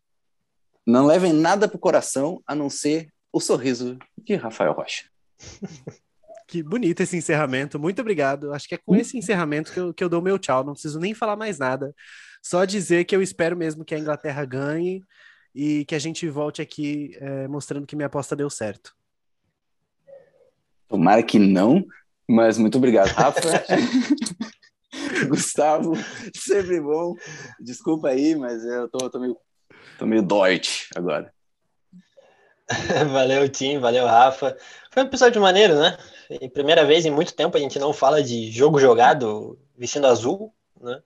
Não levem nada pro coração a não ser o sorriso de Rafael Rocha. Que bonito esse encerramento. Muito obrigado. Acho que é com esse encerramento que eu, que eu dou meu tchau. Não preciso nem falar mais nada. Só dizer que eu espero mesmo que a Inglaterra ganhe e que a gente volte aqui é, mostrando que minha aposta deu certo. Tomara que não, mas muito obrigado, Rafa. Gustavo, sempre bom. Desculpa aí, mas eu tô, tô meio, tô meio doite agora. valeu, Tim, valeu, Rafa. Foi um episódio maneiro, né? E primeira vez em muito tempo a gente não fala de jogo jogado vestindo azul, né?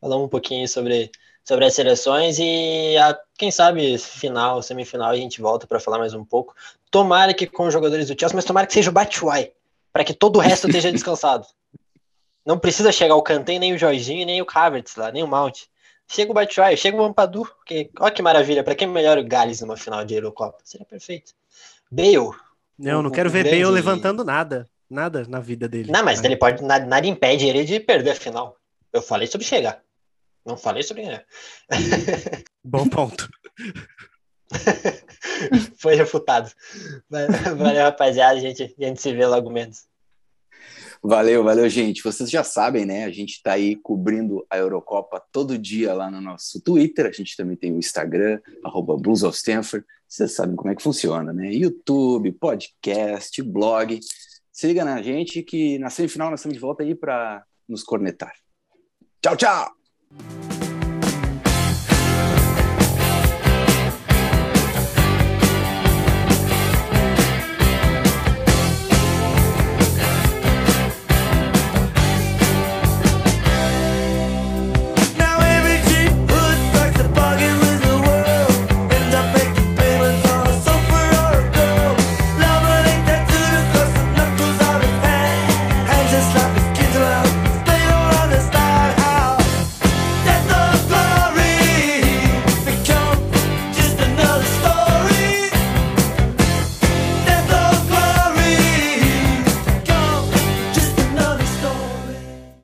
Falamos um pouquinho sobre, sobre as seleções e a, quem sabe final, semifinal a gente volta para falar mais um pouco. Tomara que com os jogadores do Chelsea, mas tomara que seja o Batshuayi, para que todo o resto esteja descansado. Não precisa chegar o Kanté, nem o Jorginho, nem o Havertz lá, nem o Mount. Chega o Batshuayi, chega o Ampadu, que, olha que maravilha, para quem melhor o Gales numa final de Eurocopa? Seria perfeito. Bale, Não, não quero ver Bale levantando nada. Nada na vida dele. Não, mas ele pode. Nada, nada impede ele de perder a final. Eu falei sobre chegar. Não falei sobre ganhar. Bom ponto. Foi refutado. Valeu, rapaziada. A gente, a gente se vê logo menos. Valeu, valeu, gente. Vocês já sabem, né? A gente tá aí cobrindo a Eurocopa todo dia lá no nosso Twitter. A gente também tem o Instagram, arroba Blues of Stanford. Vocês sabem como é que funciona, né? YouTube, podcast, blog. Se liga na gente que na semifinal nós estamos de volta aí para nos cornetar. Tchau, tchau!